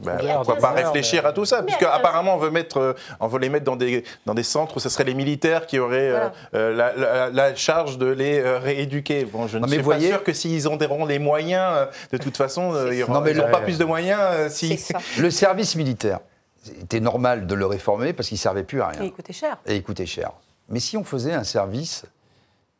Ben, pourquoi pas réfléchir à tout ça Puisque apparemment on veut mettre, euh, on veut les mettre dans des dans des centres où ce serait les militaires qui auraient euh, euh, la, charge de les rééduquer. Bon, je ne suis pas sûr que s'ils auront les moyens, de toute façon, ils n'auront pas plus de moyens. si le service militaire, était normal de le réformer parce qu'il servait plus à rien. Et il coûtait cher. Et il coûtait cher. Mais si on faisait un service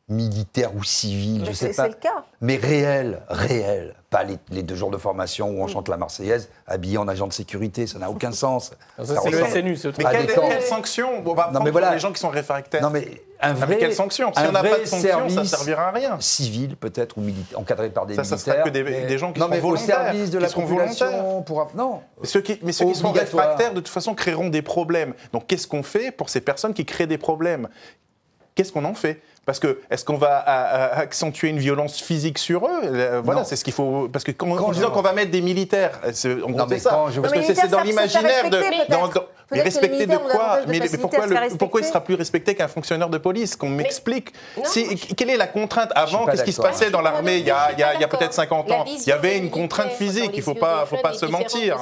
militaire ou civil, je sais pas. C'est le cas. Mais réel, réel. Pas les, deux jours de formation où on chante la Marseillaise habillé en agent de sécurité, ça n'a aucun sens. Ça, c'est le SNU, c'est Mais quelle, quelle sanction On va non, mais voilà. les gens qui sont réfractaires. Non, mais un vrai, avec quelle sanction Si on n'a pas de sanction, ça ne servira à rien. Civil, peut-être, ou encadré par des ça, militaires. Ça sera que des, des gens qui non, mais au service de la population. Pour... Non. Mais ceux qui, mais ceux qui sont réfractaires, de toute façon, créeront des problèmes. Donc, qu'est-ce qu'on fait pour ces personnes qui créent des problèmes? Qu'est-ce qu'on en fait? Parce que est-ce qu'on va accentuer une violence physique sur eux? Voilà, c'est ce qu'il faut. Parce que quand, en disant qu'on va mettre des militaires, on non, c'est ça. Parce que c'est dans l'imaginaire de. mais respecter de quoi? Mais, pourquoi, pourquoi il sera plus respecté qu'un fonctionnaire de police? Qu'on m'explique. Quelle est la contrainte avant? Qu'est-ce qui se passait dans l'armée? Il y a, peut-être 50 ans Il y avait une contrainte physique. Il ne faut pas, faut pas se mentir.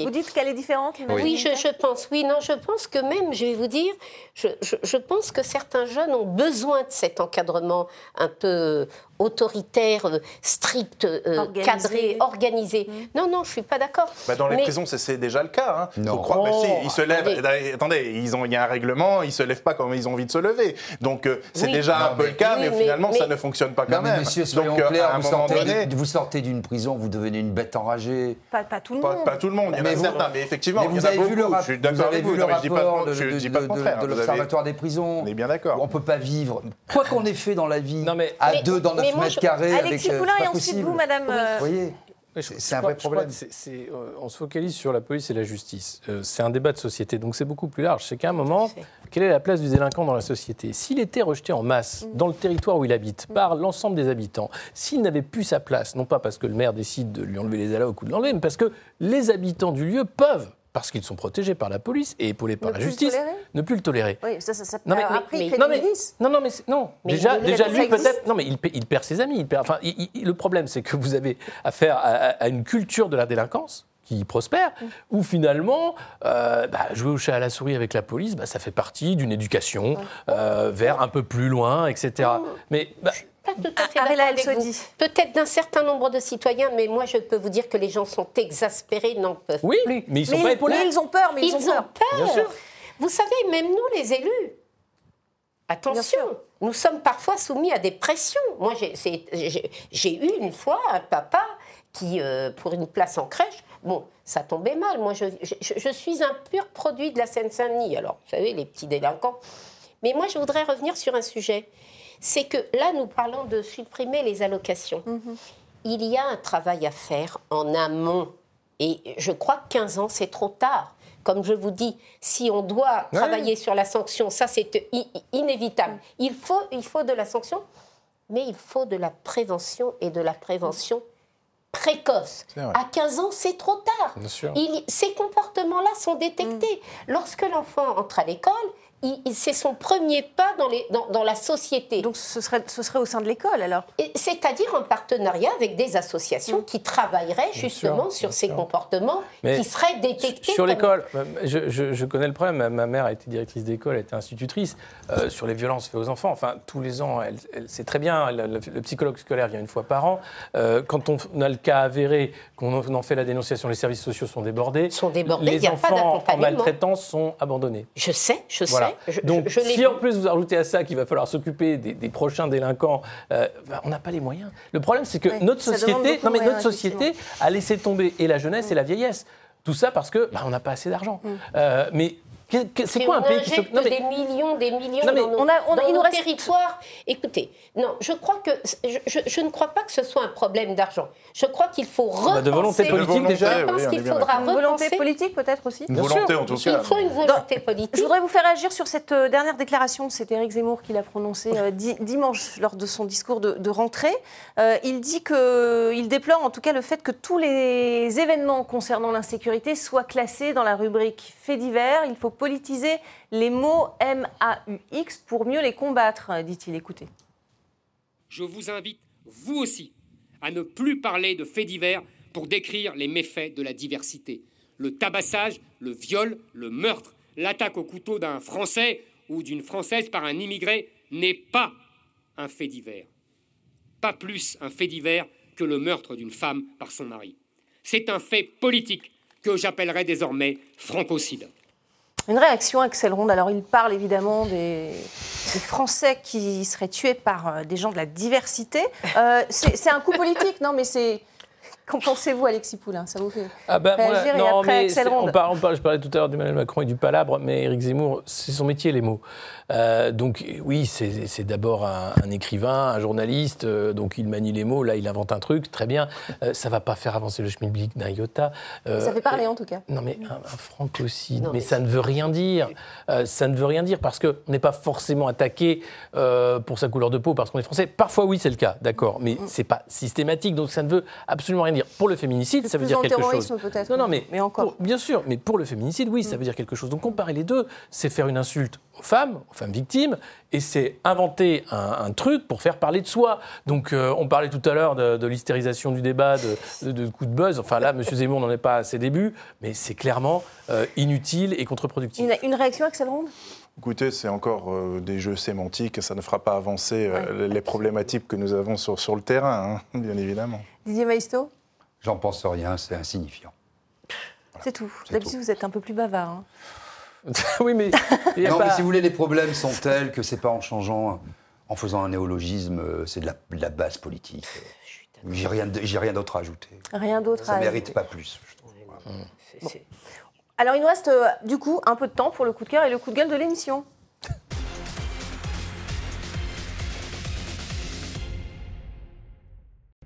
Vous dites qu'elle est différente Oui, je pense. Oui, non, je pense que même, je vais vous dire, je pense que certains jeunes ont besoin de cet encadrement un peu autoritaire, euh, strict, euh, cadré, organisé. Mmh. Non, non, je suis pas d'accord. Bah, dans les prisons, c'est déjà le cas. Hein. Non. Croire, si, ils se lèvent. Attendez, ils ont, il y a un règlement, ils se lèvent pas comme ils ont envie de se lever. Donc euh, c'est déjà un peu le cas, mais, finalement ça ne fonctionne pas quand même. Monsieur, soyons Donc, clairs, vous, sortez, donné... vous sortez d'une prison, vous devenez une bête enragée. Pas, pas tout le monde. Pas, tout le monde. Il y en a certains, mais effectivement, vous avez vu le rapport. Je suis d'accord avec vous. Je dis pas de l'observatoire des prisons. On est bien d'accord. On peut pas vivre quoi qu'on ait fait dans la vie à deux dans 9 mètres carrés Alexis Poulain et ensuite vous, Madame. Vous euh, voyez c'est un vrai problème. Euh, on se focalise sur la police et la justice. Euh, c'est un débat de société, donc c'est beaucoup plus large. C'est qu'à un moment, quelle est la place du délinquant dans la société? S'il était rejeté en masse mm. dans le territoire où il habite mm. par l'ensemble des habitants, s'il n'avait plus sa place, non pas parce que le maire décide de lui enlever les allocs ou de l'enlever, mais parce que les habitants du lieu peuvent parce qu'ils sont protégés par la police et épaulés par la justice, ne plus le tolérer. Oui, ça, ça, ça non, mais, non, mais, non, non, mais non. déjà, déjà lui peut-être. Non, mais il, il, perd ses amis. Il perd, enfin, le problème, c'est que vous avez affaire à, une culture de la délinquance qui prospère, mm. où finalement, euh, bah, jouer au chat à la souris avec la police, bah, ça fait partie d'une éducation euh, vers un peu plus loin, etc. Mm. Mais bah, pas tout à fait Peut-être d'un certain nombre de citoyens, mais moi je peux vous dire que les gens sont exaspérés, n'en peuvent oui, plus. mais ils sont pas épaulés. Mais ils ont peur, mais ils, ont, peur. Vous savez, même nous les élus, attention, nous sommes parfois soumis à des pressions. Moi j'ai eu une fois un papa qui, euh, pour une place en crèche, bon, ça tombait mal. Moi je, je suis un pur produit de la Seine-Saint-Denis. Alors, vous savez, les petits délinquants. Mais moi je voudrais revenir sur un sujet c'est que là, nous parlons de supprimer les allocations. Mhm. Il y a un travail à faire en amont. Et je crois que 15 ans, c'est trop tard. Comme je vous dis, si on doit travailler sur la sanction, ça c'est inévitable. Il faut, il faut de la sanction, mais il faut de la prévention et de la prévention précoce. À 15 ans, c'est trop tard. ces comportements-là sont détectés. Mm. Lorsque l'enfant entre à l'école, c'est son premier pas dans, les, dans, dans, la société. Donc ce serait, ce serait au sein de l'école alors C'est-à-dire en partenariat avec des associations mm. qui travailleraient justement sur ces comportements qui seraient détectés. Sur l'école, je, je, connais le problème. Ma mère a été directrice d'école, elle était institutrice. Euh, sur les violences faites aux enfants, enfin tous les ans, elle, c'est très bien. Le, psychologue scolaire vient une fois par an. Euh, quand on a le cas avéré, qu'on en fait la dénonciation, les services sociaux sont débordés. Sont débordés. Les enfants en maltraitance sont abandonnés. Je sais, je sais. Donc, si en plus vous ajoutez à ça qu'il va falloir s'occuper des, prochains délinquants, euh, ben, on n'a pas les moyens. Le problème, c'est que notre société, non mais notre société a laissé tomber et la jeunesse et la vieillesse. Tout ça parce que ben, on n'a pas assez d'argent. Mm. Euh, mais c'est quoi un pays qui se... non, mais... des millions, des millions non, mais dans, on a, on, dans nos reste... territoires. Écoutez, non, je crois que je, je, ne crois pas que ce soit un problème d'argent. Je crois qu'il faut repenser. Bah, de volonté politique déjà. Je pense qu'il faudra repenser. Une volonté politique peut-être aussi. Une volonté en tout cas. Il faut une volonté politique. Je voudrais vous faire réagir sur cette euh, dernière déclaration. C'est Éric Zemmour qui l'a prononcée euh, dimanche lors de son discours de, de rentrée. Euh, il dit que, il déplore en tout cas le fait que tous les événements concernant l'insécurité soient classés dans la rubrique faits divers. Il faut politiser les mots M-A-U-X pour mieux les combattre, dit-il. Écoutez. Je vous invite, vous aussi, à ne plus parler de faits divers pour décrire les méfaits de la diversité. Le tabassage, le viol, le meurtre, l'attaque au couteau d'un Français ou d'une Française par un immigré n'est pas un fait divers. Pas plus un fait divers que le meurtre d'une femme par son mari. C'est un fait politique que j'appellerai désormais francocide. Une réaction, Axel Ronde. Alors, il parle évidemment des, Français qui seraient tués par euh, des gens de la diversité. Euh, c'est un coup politique, non, mais c'est. Qu'en pensez-vous, Alexis Poulain? Ça vous fait ah ben, réagir et après, Axel Ronde. On parle, on parle, je parlais tout à l'heure d'Emmanuel Macron et du palabre, mais Éric Zemmour, c'est son métier, les mots. Euh, donc oui, c'est d'abord un, écrivain, un journaliste, euh, donc il manie les mots, là il invente un truc, très bien. Euh, ça va pas faire avancer le schmilblick d'un iota. ça fait parler en tout cas. Non mais un, un francocide, mais, ça ne veut rien dire. ça ne veut rien dire parce qu'on n'est pas forcément attaqué pour sa couleur de peau parce qu'on est français. Parfois oui c'est le cas, d'accord, mais mm. c'est pas systématique, donc ça ne veut absolument rien dire. Pour le féminicide, ça veut dire quelque chose. Non, non, mais, mais encore. bien sûr, mais pour le féminicide, oui, ça mm. veut dire quelque chose. Donc comparer les deux, c'est faire une insulte aux femmes, aux femmes victimes, et c'est inventer un, truc pour faire parler de soi. Donc euh, on parlait tout à l'heure de, l'hystérisation du débat, de, de, coups de buzz. Enfin là, M. Zemmour n'en est pas à ses débuts, mais c'est clairement euh, inutile et contre-productif. Une, réaction, Axel Ronde Écoutez, c'est encore euh, des jeux sémantiques, ça ne fera pas avancer les problématiques que nous avons sur, sur le terrain, hein, bien évidemment. Didier Maisto? J'en pense rien, c'est insignifiant. C'est tout. D'habitude, vous êtes un peu plus bavard. Hein. oui, mais. non, mais si vous voulez, les problèmes sont tels que c'est pas en changeant, en faisant un néologisme, euh, c'est de la, base politique. J'ai rien, rien d'autre à ajouter. Rien d'autre à ajouter. Ça mérite pas plus. Alors, il nous reste euh, du coup un peu de temps pour le coup de cœur et le coup de gueule de l'émission.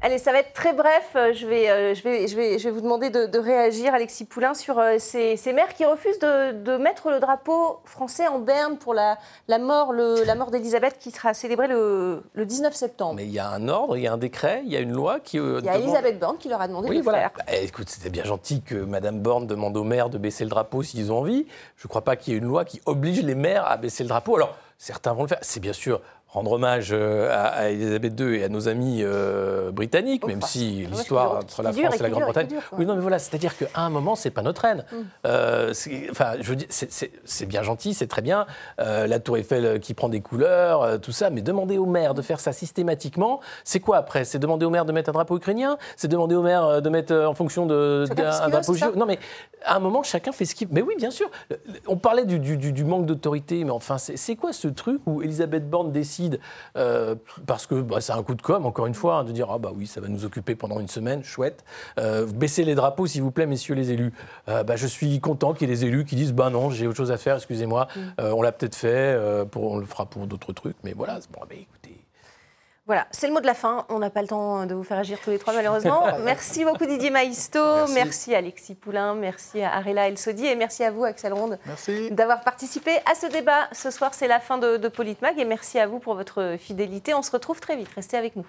Allez, ça va être très bref. Euh, je vais, euh, je vais, je vais, je vais vous demander de, réagir, Alexis Poulain, sur euh, ces, maires qui refusent de, mettre le drapeau français en berne pour la, la mort, la mort d'Elisabeth qui sera célébrée le, 19 septembre. Mais il y a un ordre, il y a un décret, il y a une loi qui. il y a Elisabeth Borne qui leur a demandé de le faire. Bah, écoute, c'était bien gentil que Madame Borne demande aux maires de baisser le drapeau s'ils ont envie. Je ne crois pas qu'il y ait une loi qui oblige les maires à baisser le drapeau. Alors, certains vont le faire. C'est bien sûr rendre hommage euh, à, Elisabeth II et à nos amis euh, britanniques, oh, même si l'histoire entre la France et la Grande-Bretagne. Oui, non, mais voilà, c'est-à-dire qu'à un moment, c'est pas notre reine. Mm. Euh, enfin, je c'est bien gentil, c'est très bien. la Tour Eiffel qui prend des couleurs, tout ça, mais demander au maire de faire ça systématiquement, c'est quoi après? C'est demander au maire de mettre un drapeau ukrainien? C'est demander au maire de mettre en fonction de un drapeau Non, mais à un moment, chacun fait ce qu'il. Mais oui, bien sûr. On parlait du, du, du manque d'autorité, mais enfin, c'est quoi ce truc où Elisabeth Borne décide euh, parce que bah, c'est un coup de com, encore une fois, hein, de dire ah bah oui, ça va nous occuper pendant une semaine, chouette. Euh, baissez les drapeaux, s'il vous plaît, messieurs les élus. Euh, bah, je suis content qu'il y ait des élus qui disent bah non, j'ai autre chose à faire, excusez-moi, mm. on l'a peut-être fait, pour, on le fera pour d'autres trucs, mais voilà, bon, écoutez. Voilà, c'est le mot de la fin. On n'a pas le temps de vous faire agir tous les trois, malheureusement. merci beaucoup Didier Maisto, merci. Alexis Poulain, merci à Arela El Sodi et merci à vous, Axel Ronde, d'avoir participé à ce débat. Ce soir, c'est la fin de, de Politmag et merci à vous pour votre fidélité. On se retrouve très vite. Restez avec nous.